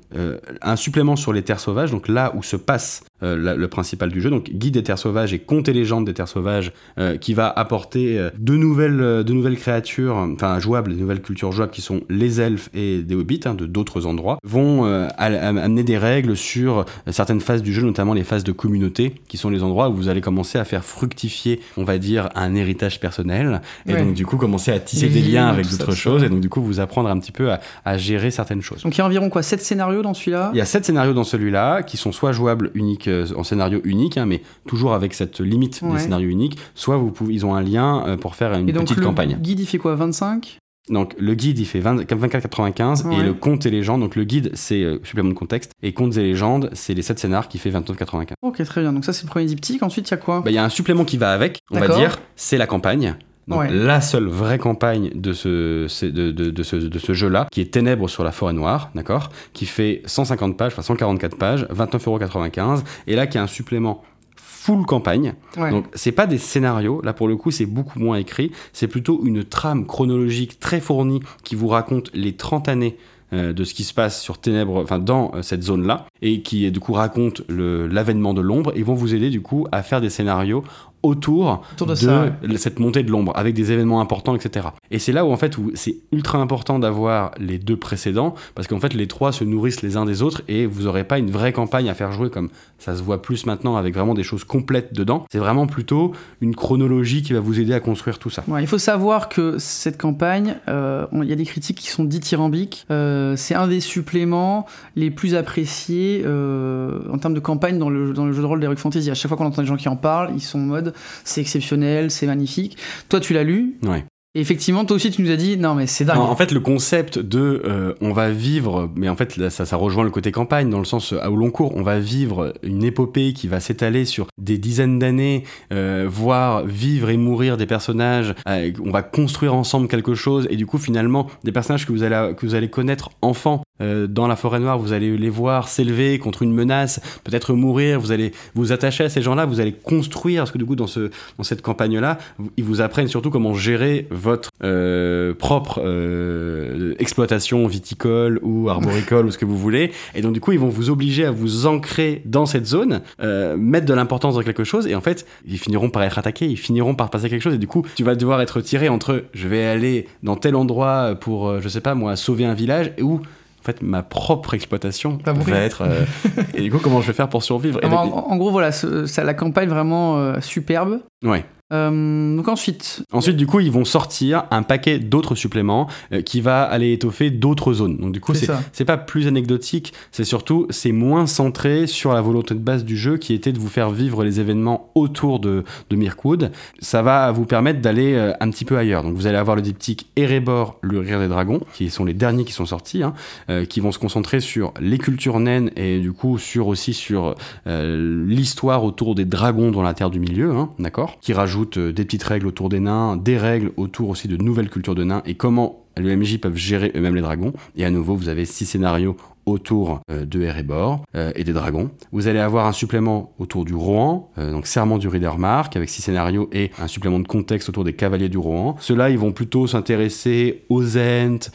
un supplément sur les terres sauvages donc là où se passe la- le principal du jeu donc guide des terres sauvages et contes et légendes des terres sauvages euh, qui va apporter euh, de nouvelles euh, de nouvelles créatures enfin jouables de nouvelles cultures jouables qui sont les elfes et des hobbits hein, de d'autres endroits vont euh, amener des règles sur euh, certaines phases du jeu notamment les phases de communauté qui sont les endroits où vous allez commencer à faire fructifier on va dire un héritage personnel et Ouais. donc du coup commencer à tisser Les des liens avec d'autres choses et donc du coup vous apprendre un petit peu à, à gérer certaines choses. Donc, il y a environ quoi 7 scénarios dans celui-là? Il y a sept scénarios dans celui-là qui sont soit jouables uniques euh, en scénario unique, hein, mais toujours avec cette limite Ouais. des scénarios uniques, soit vous pouvez, ils ont un lien euh, pour faire une Et donc, petite le campagne. guide, il fait quoi 25 Donc le guide il fait 20 24,95 Ouais. et le conte et légende, donc le guide c'est euh, supplément de contexte et contes et légendes c'est les 7 scénars qui fait 29,95. Ok, très bien. Donc, ça, c'est le premier diptyque. Ensuite, il y a quoi? Bah, Il y a un supplément qui va avec, on va dire, c'est la campagne. Donc Ouais. la seule vraie campagne de ce, de, de- de ce, de ce jeu-là, qui est Ténèbres sur la forêt noire, d'accord Qui fait 150 pages, enfin 144 pages, 29,95€. Et là, qui a un supplément full campagne. Ouais. Donc c'est pas des scénarios, là pour le coup c'est beaucoup moins écrit, c'est plutôt une trame chronologique très fournie qui vous raconte les 30 années euh, de ce qui se passe sur Ténèbres, enfin dans euh, cette zone-là, et qui du coup raconte l'avènement de l'ombre, et vont vous aider du coup à faire des scénarios autour, Autour de ça, cette montée de l'ombre, avec des événements importants, etc. Et c'est là où en fait où c'est ultra important d'avoir les deux précédents, parce qu'en fait les trois se nourrissent les uns des autres, et vous n'aurez pas une vraie campagne à faire jouer comme ça se voit plus maintenant avec vraiment des choses complètes dedans. C'est vraiment plutôt une chronologie qui va vous aider à construire tout ça. Ouais, il faut savoir que cette campagne, euh, il y a des critiques qui sont dithyrambiques. Euh, c'est un des suppléments les plus appréciés euh, en termes de campagne dans le, dans le jeu de rôle d'Heroic Fantasy. À chaque fois qu'on entend des gens qui en parlent, ils sont en mode c'est exceptionnel, c'est magnifique. Toi, tu l'as lu. Ouais. Et effectivement, toi aussi, tu nous as dit non, mais c'est dingue. En, en fait, le concept de euh, on va vivre, mais en fait, là, ça, ça rejoint le côté campagne dans le sens euh, à où long cours, on va vivre une épopée qui va s'étaler sur des dizaines d'années, euh, voir vivre et mourir des personnages. euh, on va construire ensemble quelque chose, et du coup, finalement, des personnages que vous allez que vous allez connaître enfant. Euh, dans la forêt noire, vous allez les voir s'élever contre une menace, peut-être mourir. Vous allez vous attacher à ces gens-là, vous allez construire. Parce que du coup, dans ce dans cette campagne-là, ils vous apprennent surtout comment gérer votre euh, propre euh, exploitation viticole ou arboricole ou ce que vous voulez. Et donc du coup, ils vont vous obliger à vous ancrer dans cette zone, euh, mettre de l'importance dans quelque chose. Et en fait, ils finiront par être attaqués, ils finiront par passer quelque chose. Et du coup, tu vas devoir être tiré entre je vais aller dans tel endroit pour, euh, je sais pas moi, sauver un village ou en fait, ma propre exploitation Va mourir. être. euh, et du coup, comment je vais faire pour survivre? Et En, donc- en- gros, voilà, ça, la campagne vraiment euh, superbe. Ouais. Euh, donc ensuite, Ensuite, du coup, ils vont sortir un paquet d'autres suppléments euh, qui va aller étoffer d'autres zones. Donc, du coup, C'est pas plus anecdotique, c'est surtout c'est moins centré sur la volonté de base du jeu qui était de vous faire vivre les événements autour de, de Mirkwood. Ça va vous permettre d'aller euh, un petit peu ailleurs. Donc, vous allez avoir le diptyque Erebor, le rire des dragons, qui sont les derniers qui sont sortis, hein, euh, qui vont se concentrer sur les cultures naines et du coup sur aussi sur euh, l'histoire autour des dragons dans la Terre du Milieu, hein, d'accord? Qui rajoute euh, des petites règles autour des nains, des règles autour aussi de nouvelles cultures de nains et comment les MJ peuvent gérer eux-mêmes les dragons. Et à nouveau, vous avez six scénarios autour euh, de Erebor euh, et des dragons. Vous allez avoir un supplément autour du Rohan, euh, donc Serment du Reader Mark, avec six scénarios et un supplément de contexte autour des cavaliers du Rohan. Ceux-là, ils vont plutôt s'intéresser aux Ents,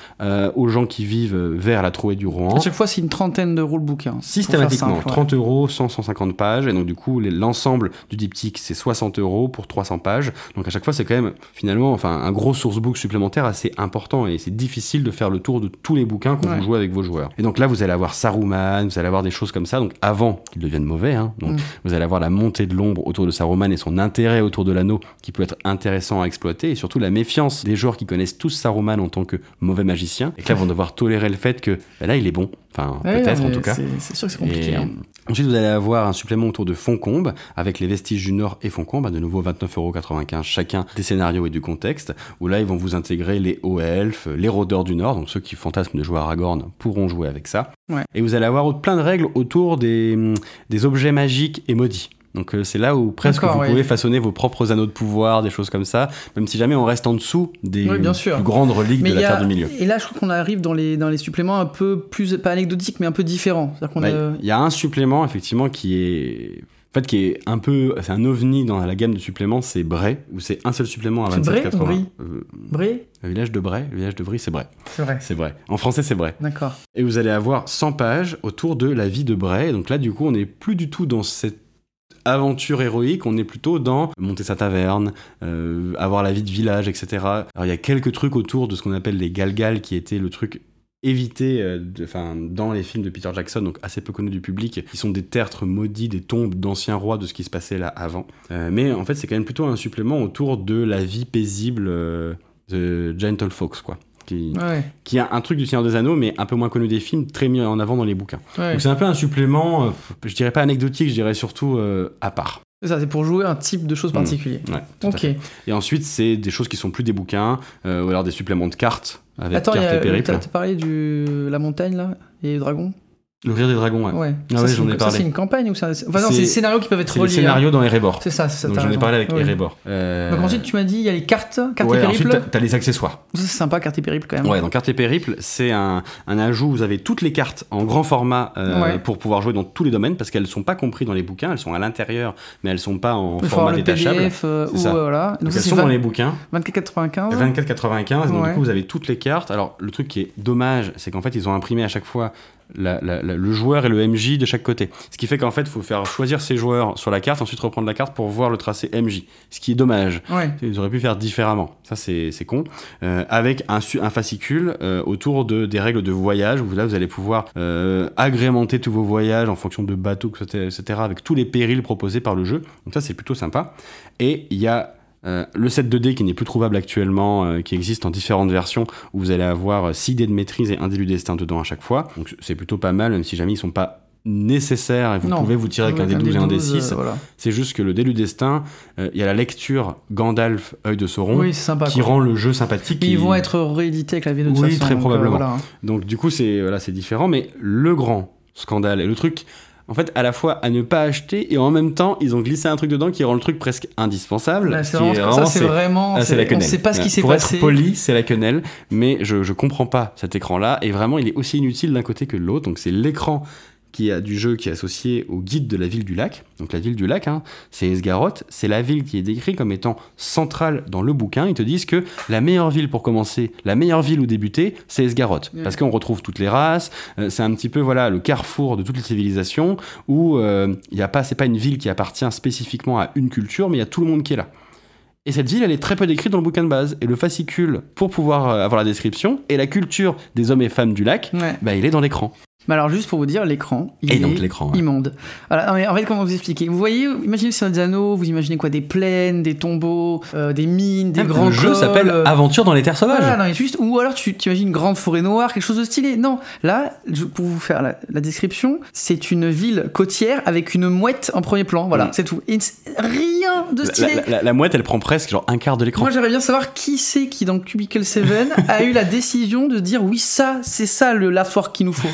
aux gens qui vivent vers la trouée du Rohan. À chaque fois, c'est une trentaine d'euros le bouquin. pour faire Systématiquement, simple, ouais. 30 euros, 100, 150 pages, et donc du coup, l'ensemble du diptyque, c'est 60 euros pour 300 pages. Donc à chaque fois, c'est quand même finalement enfin, un gros sourcebook supplémentaire assez important, et c'est difficile de faire le tour de tous les bouquins quand Ouais. vous jouez avec vos joueurs. Et donc là, vous allez avoir Saruman, vous allez avoir des choses comme ça, donc avant qu'il devienne mauvais, hein, donc Mm. vous allez avoir la montée de l'ombre autour de Saruman et son intérêt autour de l'anneau qui peut être intéressant à exploiter, et surtout la méfiance des joueurs qui connaissent tous Saruman en tant que mauvais magicien, et que là, vont devoir tolérer le fait que bah, là, il est bon. Enfin, Ouais, peut-être en tout cas. c'est- C'est sûr que c'est compliqué. Et hein. Ensuite, vous allez avoir un supplément autour de Foncombe, avec les vestiges du Nord et Foncombe, à de nouveau 29,95€ chacun des scénarios et du contexte, où là, ils vont vous intégrer les hauts elfes, les rôdeurs du Nord, donc ceux qui fantasment de jouer à Aragorn pourront jouer avec ça. Ouais. Et vous allez avoir plein de règles autour des, des objets magiques et maudits. Donc euh, c'est là où presque vous ouais. pouvez façonner vos propres anneaux de pouvoir, des choses comme ça, même si jamais on reste en dessous des Oui, bien sûr. plus grandes reliques Mais de la a- Terre du Milieu. Et là, je crois qu'on arrive dans les, dans les suppléments un peu plus, pas anecdotiques, mais un peu différents. A- Il y a un supplément effectivement qui est en fait qui est un peu c'est un ovni dans la gamme de suppléments, c'est Bray où c'est un seul supplément à C'est Bray ou 27,80. Brie Euh, Bré le village de Bray, le village de Brie, c'est Bray. C'est vrai. C'est vrai. En français, c'est Bray. D'accord. Et vous allez avoir 100 pages autour de la vie de Bray. Donc là, du coup, on n'est plus du tout dans cette aventure héroïque, on est plutôt dans monter sa taverne, euh, avoir la vie de village, etc. Alors il y a quelques trucs autour de ce qu'on appelle les galgal, qui était le truc évité euh, dans les films de Peter Jackson, donc assez peu connus du public, qui sont des tertres maudits, des tombes d'anciens rois de ce qui se passait là avant. Euh, mais en fait, c'est quand même plutôt un supplément autour de la vie paisible de Gentle Fox, quoi. Qui, Ouais. qui a un truc du Seigneur des Anneaux, mais un peu moins connu des films, très mis en avant dans les bouquins. ouais. Donc c'est un peu un supplément, euh, je dirais pas anecdotique, je dirais surtout euh, à part. C'est ça, c'est pour jouer un type de choses Mm. particulier. Ouais, Ok. Et ensuite, c'est des choses qui sont plus des bouquins, euh, ou alors des suppléments de cartes, avec Attends, cartes et a- périples. t'as t'as parlé de la montagne là et le dragon? Le rire des dragons, ouais. Ouais. Ah ça, ouais, c'est j'en ai ça, parlé. c'est une campagne ou c'est un... Enfin, non, C'est- des scénarios qui peuvent être C'est les reliés. hein. scénarios dans Erebor. C'est ça, c'est ça. Donc j'en ai parlé avec Ouais. Erebor. Euh, Donc ensuite, tu m'as dit, il y a les cartes, cartes ouais, et ensuite, périples. t'as- t'as les accessoires. Ça, c'est sympa, carte et périple quand même. Ouais, donc carte et périple, c'est un, un ajout où vous avez toutes les cartes en grand format euh, Ouais. pour pouvoir jouer dans tous les domaines, parce qu'elles sont pas comprises dans les bouquins, elles sont à l'intérieur, mais elles sont pas en format le détachable. PDF euh, ou ça. euh, voilà. Donc Donc ça, elles sont dans 20 les bouquins. 24,95. 24,95. Donc du coup, vous avez toutes les cartes. Alors, le truc qui est dommage, c'est qu'en fait, ils ont imprimé à chaque fois la- la- la- le joueur et le MJ de chaque côté. Ce qui fait qu'en fait, il faut faire choisir ses joueurs sur la carte, ensuite reprendre la carte pour voir le tracé MJ. Ce qui est dommage. Ouais. Ils auraient pu faire différemment. Ça, c'est con. Euh, avec un fascicule euh, autour de, des règles de voyage, où là, vous allez pouvoir euh, agrémenter tous vos voyages en fonction de bateaux, etc., avec tous les périls proposés par le jeu. Donc ça, c'est plutôt sympa. Et il y a euh, le set 2D qui n'est plus trouvable actuellement, euh, qui existe en différentes versions, où vous allez avoir 6 dés de maîtrise et un dé du destin dedans à chaque fois. Donc c'est plutôt pas mal, même si jamais ils sont pas nécessaires et vous Non. pouvez vous tirer avec un dé 12 et un dé 12, euh, 6. voilà. C'est juste que le dé du destin, euh, il y a la lecture Gandalf, œil de Sauron, Oui, c'est sympa. qui quoi. rend le jeu sympathique. Ils vont être réédités avec la vidéo de Oui, façon, très donc, euh, probablement. voilà. Donc du coup, c'est voilà, c'est différent, mais le grand scandale et le truc, en fait, à la fois à ne pas acheter et en même temps, ils ont glissé un truc dedans qui rend le truc presque indispensable. Là, c'est vraiment, est ça, c'est c'est- vraiment. ah, c'est la on quenelle. sait pas ce qui s'est Pour passé. être poli, c'est la quenelle, mais je, je comprends pas cet écran-là, et vraiment, il est aussi inutile d'un côté que de l'autre. Donc, c'est l'écran qui a du jeu qui est associé au guide de la ville du lac. Donc, la ville du lac, hein, c'est Esgaroth. C'est la ville qui est décrite comme étant centrale dans le bouquin. Ils te disent que la meilleure ville pour commencer, la meilleure ville où débuter, c'est Esgaroth. Parce qu'on retrouve toutes les races. euh, c'est un petit peu, voilà, le carrefour de toutes les civilisations où euh, il y a pas, c'est pas une ville qui appartient spécifiquement à une culture, mais il y a tout le monde qui est là. Et cette ville, elle est très peu décrite dans le bouquin de base. Et le fascicule, pour pouvoir euh, avoir la description, et la culture des hommes et femmes du lac, Ouais. bah, il est dans l'écran. Mais alors, juste pour vous dire, l'écran, il Et est donc l'écran, ouais. immonde. Voilà, non, mais en fait, comment vous expliquer Vous voyez, imaginez Seigneur des Anneaux, vous imaginez quoi? Des plaines, des tombeaux, euh, des mines, des grands le jeu cols, s'appelle euh, Aventure dans les terres sauvages. Voilà, non, mais juste, ou alors tu, tu imagines une grande forêt noire, quelque chose de stylé. Non, là, je- pour vous faire la, la description, c'est une ville côtière avec une mouette en premier plan. Voilà, Mm. c'est tout. Et c'est rien de La, stylé. la- la- la mouette, elle prend presque genre un quart de l'écran. Moi, j'aimerais bien savoir qui c'est qui, dans Cubicle 7, a eu la décision de dire oui, ça, c'est ça le l'artwork qu'il nous faut.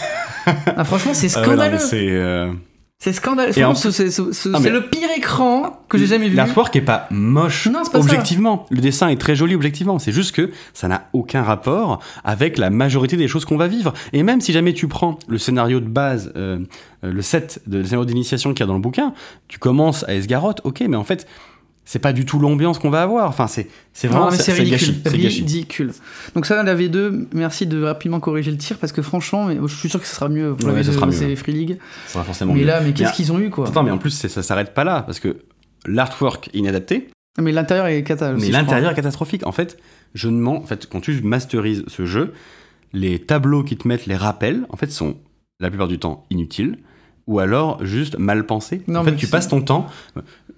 Ah, franchement, c'est Ah scandaleux. c'est C'est scandaleux. C'est Ah, mais- le pire écran que j'ai jamais vu. L'artwork est pas moche Non, pas ça. objectivement. Le dessin est très joli objectivement. C'est juste que ça n'a aucun rapport avec la majorité des choses qu'on va vivre. Et même si jamais tu prends le scénario de base, euh, euh, le set de le scénario d'initiation qu'il y a dans le bouquin, tu commences à Esgarotte, ok, mais en fait, c'est pas du tout l'ambiance qu'on va avoir. Enfin, c'est vraiment c'est ridicule. gâchis. Ridicule. Donc ça, la V2, merci de rapidement corriger le tir parce que franchement, mais je suis sûr que ce sera mieux pour Ouais, la ce V2, sera mieux. c'est Free League. Ça sera forcément Mais mieux. là, mais qu'est-ce qu'ils ont eu quoi Attends, mais en plus, ça s'arrête pas là parce que l'artwork inadapté. Mais l'intérieur est cata. aussi, Mais l'intérieur est catastrophique. En fait, je ne mens. En fait, quand tu masterises ce jeu, les tableaux qui te mettent les rappels, en fait, sont la plupart du temps inutiles ou alors juste mal pensés. Non, en fait, tu passes ton temps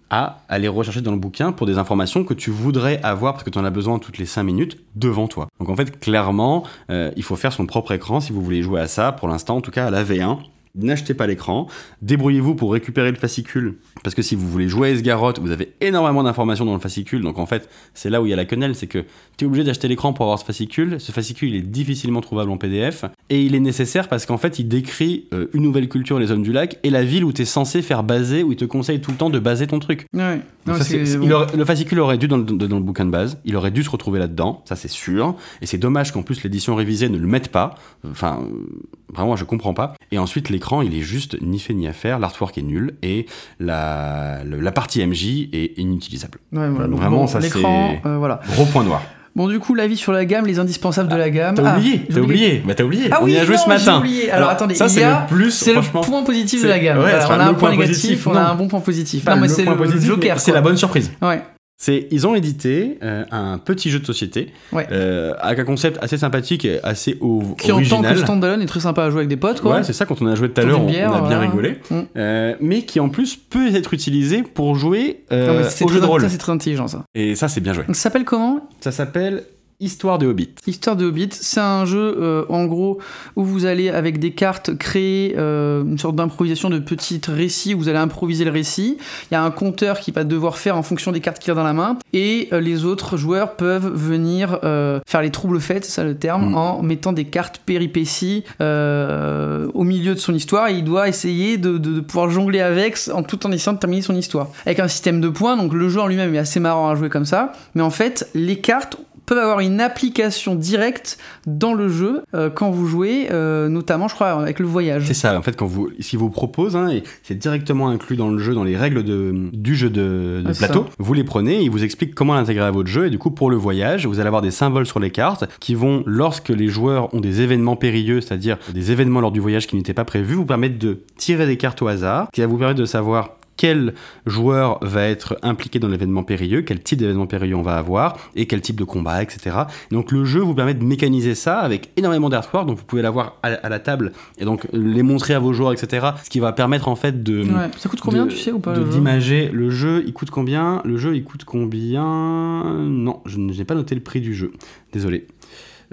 à aller rechercher dans le bouquin pour des informations que tu voudrais avoir parce que tu en as besoin toutes les 5 minutes devant toi. Donc en fait, clairement, euh, il faut faire son propre écran si vous voulez jouer à ça. Pour l'instant, en tout cas, à la V1. N'achetez pas l'écran, débrouillez-vous pour récupérer le fascicule, parce que si vous voulez jouer à Esgarotte, vous avez énormément d'informations dans le fascicule, donc en fait, c'est là où il y a la quenelle, c'est que tu es obligé d'acheter l'écran pour avoir ce fascicule. Ce fascicule, il est difficilement trouvable en PDF. Et il est nécessaire parce qu'en fait, il décrit euh, une nouvelle culture, les hommes du lac, et la ville où tu es censé faire baser, où il te conseille tout le temps de baser ton truc. Ouais. Donc Non, ça, c'est- c'est- bon. il aurait- le fascicule aurait dû dans le, dans le bouquin de base, il aurait dû se retrouver là-dedans, ça c'est sûr. Et c'est dommage qu'en plus l'édition révisée ne le mette pas. Enfin, vraiment, je comprends pas. Et ensuite, l'écran, il est juste ni fait ni à faire, l'artwork est nul, et la, le- la partie MJ est inutilisable. Ouais, voilà. Donc, Vraiment, bon, ça, c'est- euh, voilà. Gros point noir. Bon, du coup, l'avis sur la gamme, les indispensables de la gamme. T'as Ah, oublié, t'as oublié, bah t'as oublié. Ah On oui, y a joué non, ce matin. oublié. Alors, attendez, ça c'est le plus, C'est le point positif de la gamme. ouais, Voilà, c'est on a un le point négatif, positif, on a un bon point positif. Pas non, mais le c'est le mais Joker. C'est la bonne surprise. Ouais. C'est, ils ont édité euh, un petit jeu de société Ouais. euh, avec un concept assez sympathique et assez o- Qui en tant original. que standalone est très sympa à jouer avec des potes, quoi. Ouais, c'est ça, quand on a joué tout à l'heure, on, a bien voilà. rigolé. Mm. Euh, mais qui en plus peut être utilisé pour jouer Non, au jeu de rôle. ça, c'est très intelligent, ça. Et ça, c'est bien joué. Donc, ça s'appelle comment? Ça s'appelle Histoire de Hobbit. Histoire de Hobbit, c'est un jeu euh, en gros où vous allez avec des cartes créer euh, une sorte d'improvisation de petits récits où vous allez improviser le récit. Il y a un compteur qui va devoir faire en fonction des cartes qu'il a dans la main et euh, les autres joueurs peuvent venir euh, faire les troubles faits, c'est ça le terme, Mm. en mettant des cartes péripéties euh, au milieu de son histoire et il doit essayer de, de- de pouvoir jongler avec en tout en essayant de terminer son histoire. Avec un système de points, donc le jeu en lui-même est assez marrant à jouer comme ça, mais en fait les cartes peuvent avoir une application directe dans le jeu euh, quand vous jouez, euh, notamment, je crois, avec le voyage. C'est ça, en fait, quand vous, si vous propose, hein, et c'est directement inclus dans le jeu, dans les règles de, du jeu de, de Ah, plateau, vous les prenez, ils vous expliquent comment l'intégrer à votre jeu, et du coup, pour le voyage, vous allez avoir des symboles sur les cartes qui vont, lorsque les joueurs ont des événements périlleux, c'est-à-dire des événements lors du voyage qui n'étaient pas prévus, vous permettre de tirer des cartes au hasard, qui va vous permettre de savoir quel joueur va être impliqué dans l'événement périlleux, quel type d'événement périlleux on va avoir, et quel type de combat, etc. Donc le jeu vous permet de mécaniser ça avec énormément d'artwork, donc vous pouvez l'avoir à, à la table, et donc les montrer à vos joueurs, etc. Ce qui va permettre en fait de... Ouais. Ça coûte combien, de- tu sais, ou pas jeu d'imager le jeu, il coûte combien? Le jeu, il coûte combien? Non, je n'ai pas noté le prix du jeu. Désolé.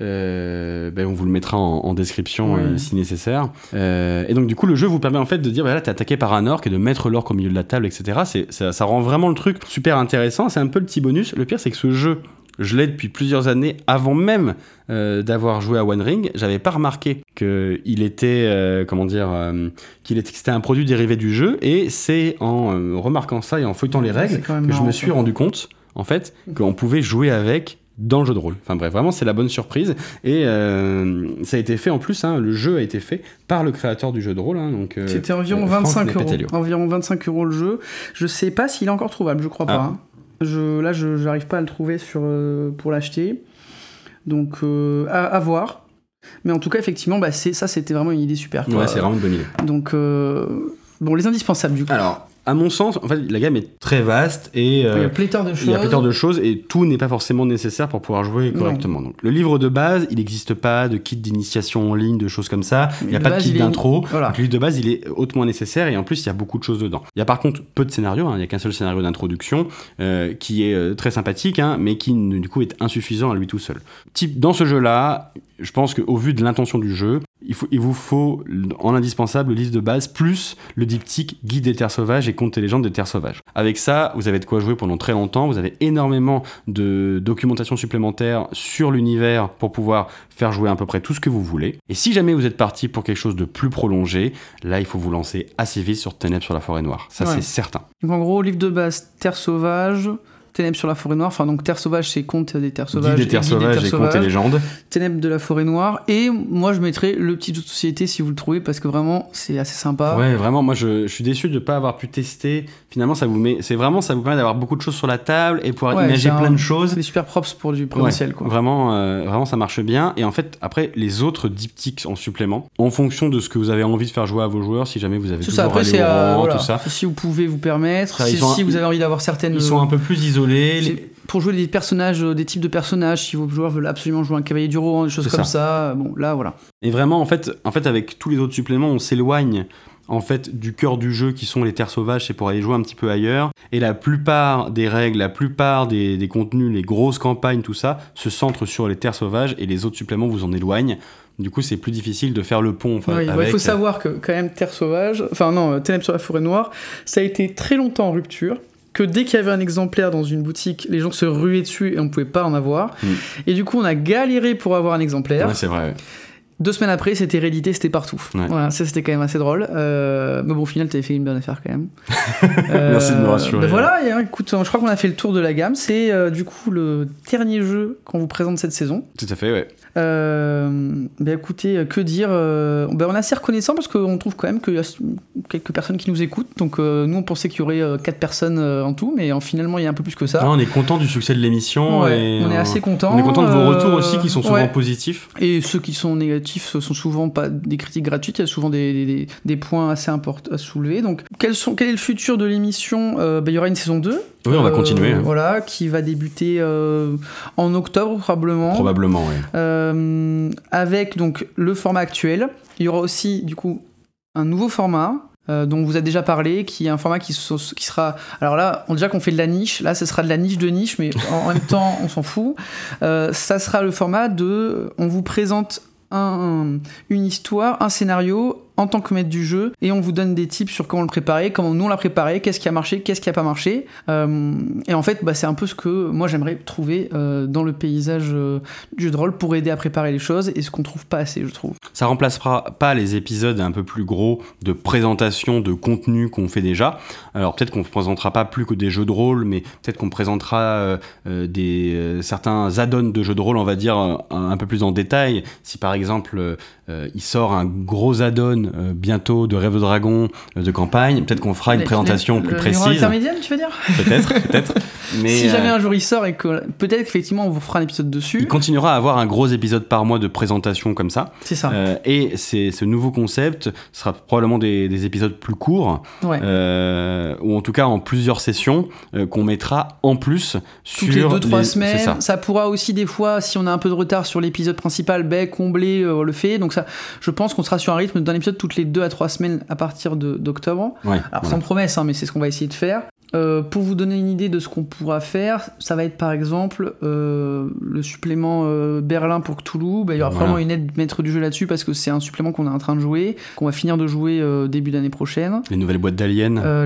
Euh, ben on vous le mettra en, en description Oui. euh, si nécessaire. Euh, et donc du coup le jeu vous permet en fait de dire voilà t'es attaqué par un orc et de mettre l'orc au milieu de la table etc. Ça, ça rend vraiment le truc super intéressant. C'est un peu le petit bonus. Le pire c'est que ce jeu je l'ai depuis plusieurs années avant même euh, d'avoir joué à One Ring. J'avais pas remarqué que il était euh, comment dire euh, qu'il était c'était un produit dérivé du jeu et c'est en remarquant ça et en feuilletant les règles que je me suis rendu compte en fait qu'on pouvait jouer avec dans le jeu de rôle. Enfin bref, vraiment c'est la bonne surprise et euh, ça a été fait en plus. hein, le jeu a été fait par le créateur du jeu de rôle. hein, donc euh, C'était environ euh, Franck 25 euros. Nepatelio. Environ 25 euros le jeu. Je sais pas s'il est encore trouvable, je crois pas. Ah. hein. Je, là, je j'arrive pas à le trouver sur, euh, pour l'acheter. Donc, euh, à, à voir. Mais en tout cas, effectivement, bah, ça, c'était vraiment une idée super. quoi. Ouais, c'est vraiment une bonne idée. Donc, euh, bon, les indispensables, du coup. Alors, à mon sens, en fait, la gamme est très vaste et il y euh, a pléthore de choses. il y a pléthore de choses et tout n'est pas forcément nécessaire pour pouvoir jouer Non. correctement. Donc, le livre de base, il n'existe pas de kit d'initiation en ligne, de choses comme ça. Il n'y a pas de kit est- d'intro. Voilà. Le livre de base, il est hautement nécessaire et en plus, il y a beaucoup de choses dedans. Il y a par contre peu de scénarios. hein. Il n'y a qu'un seul scénario d'introduction euh, qui est euh, très sympathique, hein, mais qui du coup est insuffisant à lui tout seul. Type dans ce jeu-là, je pense qu'au vu de l'intention du jeu, il, faut, il vous faut en indispensable le livre de base plus le diptyque Guide des terres sauvages et Contes et légendes des terres sauvages. Avec ça, vous avez de quoi jouer pendant très longtemps. Vous avez énormément de documentation supplémentaire sur l'univers pour pouvoir faire jouer à peu près tout ce que vous voulez. Et si jamais vous êtes parti pour quelque chose de plus prolongé, là, il faut vous lancer assez vite sur Ténèbres sur la forêt noire. Ça, Ouais. c'est certain. Donc en gros, livre de base, Terre sauvage, Ténèbres sur la forêt noire. Enfin, donc Terre sauvage, c'est Contes des terres sauvages. Guide des terres et sauvages et Contes et sauvages. légendes. Ténèbres de la forêt noire. Et moi, je mettrais le petit jeu de société si vous le trouvez, parce que vraiment, c'est assez sympa. Ouais, vraiment, moi je, je suis déçu de ne pas avoir pu tester. Finalement, ça vous met, c'est vraiment, ça vous permet d'avoir beaucoup de choses sur la table et pouvoir Ouais, imaginer c'est plein de C'est choses. des super props pour du Ouais, quoi. Vraiment, euh, vraiment, ça marche bien. Et en fait, après, les autres diptyques en supplément, en fonction de ce que vous avez envie de faire jouer à vos joueurs, si jamais vous avez C'est toujours ça, après, c'est euh, voilà. tout si vous pouvez vous permettre, Ça, si, ils sont un- si vous avez envie d'avoir certaines. ils sont un peu plus isolés. Les- pour jouer des personnages, euh, des types de personnages, si vos joueurs veulent absolument jouer un cavalier du roi, des choses comme ça. bon, là, voilà. Et vraiment, en fait, en fait, avec tous les autres suppléments, on s'éloigne en fait du cœur du jeu qui sont les terres sauvages, c'est pour aller jouer un petit peu ailleurs. Et la plupart des règles, la plupart des, des contenus, les grosses campagnes, tout ça, se centrent sur les terres sauvages et les autres suppléments vous en éloignent. Du coup, c'est plus difficile de faire le pont. enfin, Oui, bah, il faut savoir que quand même Terre sauvage, enfin non, euh, Ténèbres sur la forêt noire, ça a été très longtemps en rupture. Que dès qu'il y avait un exemplaire dans une boutique, les gens se ruaient dessus et on pouvait pas en avoir. Mm. Et du coup, on a galéré pour avoir un exemplaire. Ouais, c'est vrai. Deux semaines après, c'était réédité, c'était partout. Ouais. Voilà, ça c'était quand même assez drôle. Euh, mais bon, au final, t'avais fait une bonne affaire quand même. Euh, Merci de me rassurer. ben voilà, et, hein, écoute, je crois qu'on a fait le tour de la gamme. C'est euh, du coup le dernier jeu qu'on vous présente cette saison. Tout à fait, ouais. Euh, ben écoutez, euh, que dire euh, ben On est assez reconnaissant parce qu'on trouve quand même qu'il y a quelques personnes qui nous écoutent. Donc euh, nous, on pensait qu'il y aurait euh, quatre personnes euh, en tout, mais euh, finalement, il y a un peu plus que ça. Non, on est content du succès de l'émission. Ouais, et, on est euh, assez content. On est content de vos retours Euh, aussi qui sont souvent ouais. positifs. Et ceux qui sont négatifs ce sont souvent pas des critiques gratuites, il y a souvent des, des- des- des points assez importants à soulever. Donc, quels sont, quel est le futur de l'émission? Euh, ben, Il y aura une saison 2. Oui, on va euh, continuer. hein. Voilà, qui va débuter euh, en octobre probablement. Probablement, ouais. Euh, avec donc le format actuel. Il y aura aussi du coup un nouveau format. euh, dont on vous a déjà parlé, qui est un format qui, se- qui sera. Alors là, on déjà qu'on fait de la niche, là, ce sera de la niche de niche, mais en, en même temps, on s'en fout. Euh, ça sera le format de. On vous présente un- une histoire, un scénario en tant que maître du jeu, et on vous donne des tips sur comment le préparer, comment nous on l'a préparé, qu'est-ce qui a marché, qu'est-ce qui a pas marché. Euh, et en fait, bah, c'est un peu ce que moi j'aimerais trouver euh, dans le paysage euh, du jeu de rôle pour aider à préparer les choses, et ce qu'on trouve pas assez, je trouve. Ça remplacera pas les épisodes un peu plus gros de présentation de contenu qu'on fait déjà. Alors peut-être qu'on ne présentera pas plus que des jeux de rôle, mais peut-être qu'on présentera des, certains add-ons de jeux de rôle, on va dire, un peu plus en détail. Si par exemple euh, il sort un gros add-on euh, bientôt de Rêve de Dragon euh, de campagne, peut-être qu'on fera une Les- présentation les- plus le précise. intermédiaire, tu veux dire? Peut-être, peut-être. Mais Si jamais un jour il sort et que peut-être effectivement on vous fera un épisode il dessus, continuera à avoir un gros épisode par mois de présentation comme ça. c'est ça. Et ce nouveau concept sera probablement des, des épisodes plus courts, ouais. ou en tout cas en plusieurs sessions, qu'on mettra en plus sur les 2-3 les- semaines. Ça. ça. pourra aussi des fois, si on a un peu de retard sur l'épisode principal, ben, combler le fait. Donc ça, je pense qu'on sera sur un rythme d'un épisode toutes les 2 à 3 semaines à partir d'octobre. Ouais, Alors voilà. sans promesse, hein, mais c'est ce qu'on va essayer de faire. Euh, pour vous donner une idée de ce qu'on pourra faire, ça va être par exemple euh, le supplément euh, Berlin pour Cthulhu. Ben, il y aura Voilà. vraiment une aide maître du jeu là-dessus parce que c'est un supplément qu'on est en train de jouer, qu'on va finir de jouer début d'année prochaine. Les nouvelles boîtes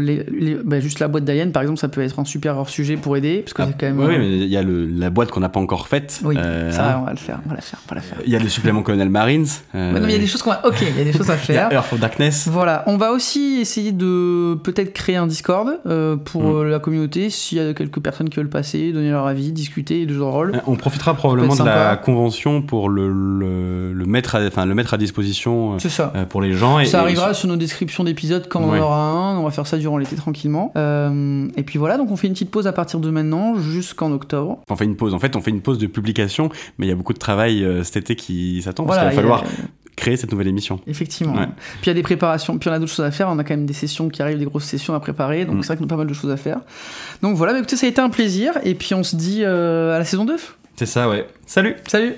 les- les- ben, juste la boîte d'Alien par exemple, ça peut être un super hors sujet pour aider parce que Ah, quand même. ouais, mais il y a le- la boîte qu'on n'a pas encore faite. Oui, ça, hein. on va le faire, on va la faire, on va la faire. Il y a le supplément Colonel Marines. Euh, Ouais, non, mais il y a des choses qu'on va. Ok, il y a des choses à faire. Earth of Darkness. Voilà, on va aussi essayer de peut-être créer un Discord euh, pour Mm. euh, la communauté. S'il y a quelques personnes qui veulent passer, donner leur avis, discuter de de rôle. On profitera probablement de la convention pour le, le, le mettre, à, enfin, le mettre à disposition ça. euh, pour les gens. Et, Ça et- arrivera sur nos descriptions d'épisodes quand on Ouais. en aura un. On va faire ça durant l'été tranquillement. Et puis voilà, donc on fait une petite pause à partir de maintenant jusqu'en octobre. On fait une pause. En fait, on fait une pause de publication, mais il y a beaucoup de travail cet été qui s'attend Voilà, parce qu'il il va falloir créer cette nouvelle émission. Effectivement. Ouais. Puis il y a des préparations, puis on a d'autres choses à faire. On a quand même des sessions qui arrivent, des grosses sessions à préparer. Donc Mm. c'est vrai qu'on a pas mal de choses à faire. Donc voilà, bah, écoutez, ça a été un plaisir. Et puis on se dit euh, à la saison 2. C'est ça, ouais. Salut Salut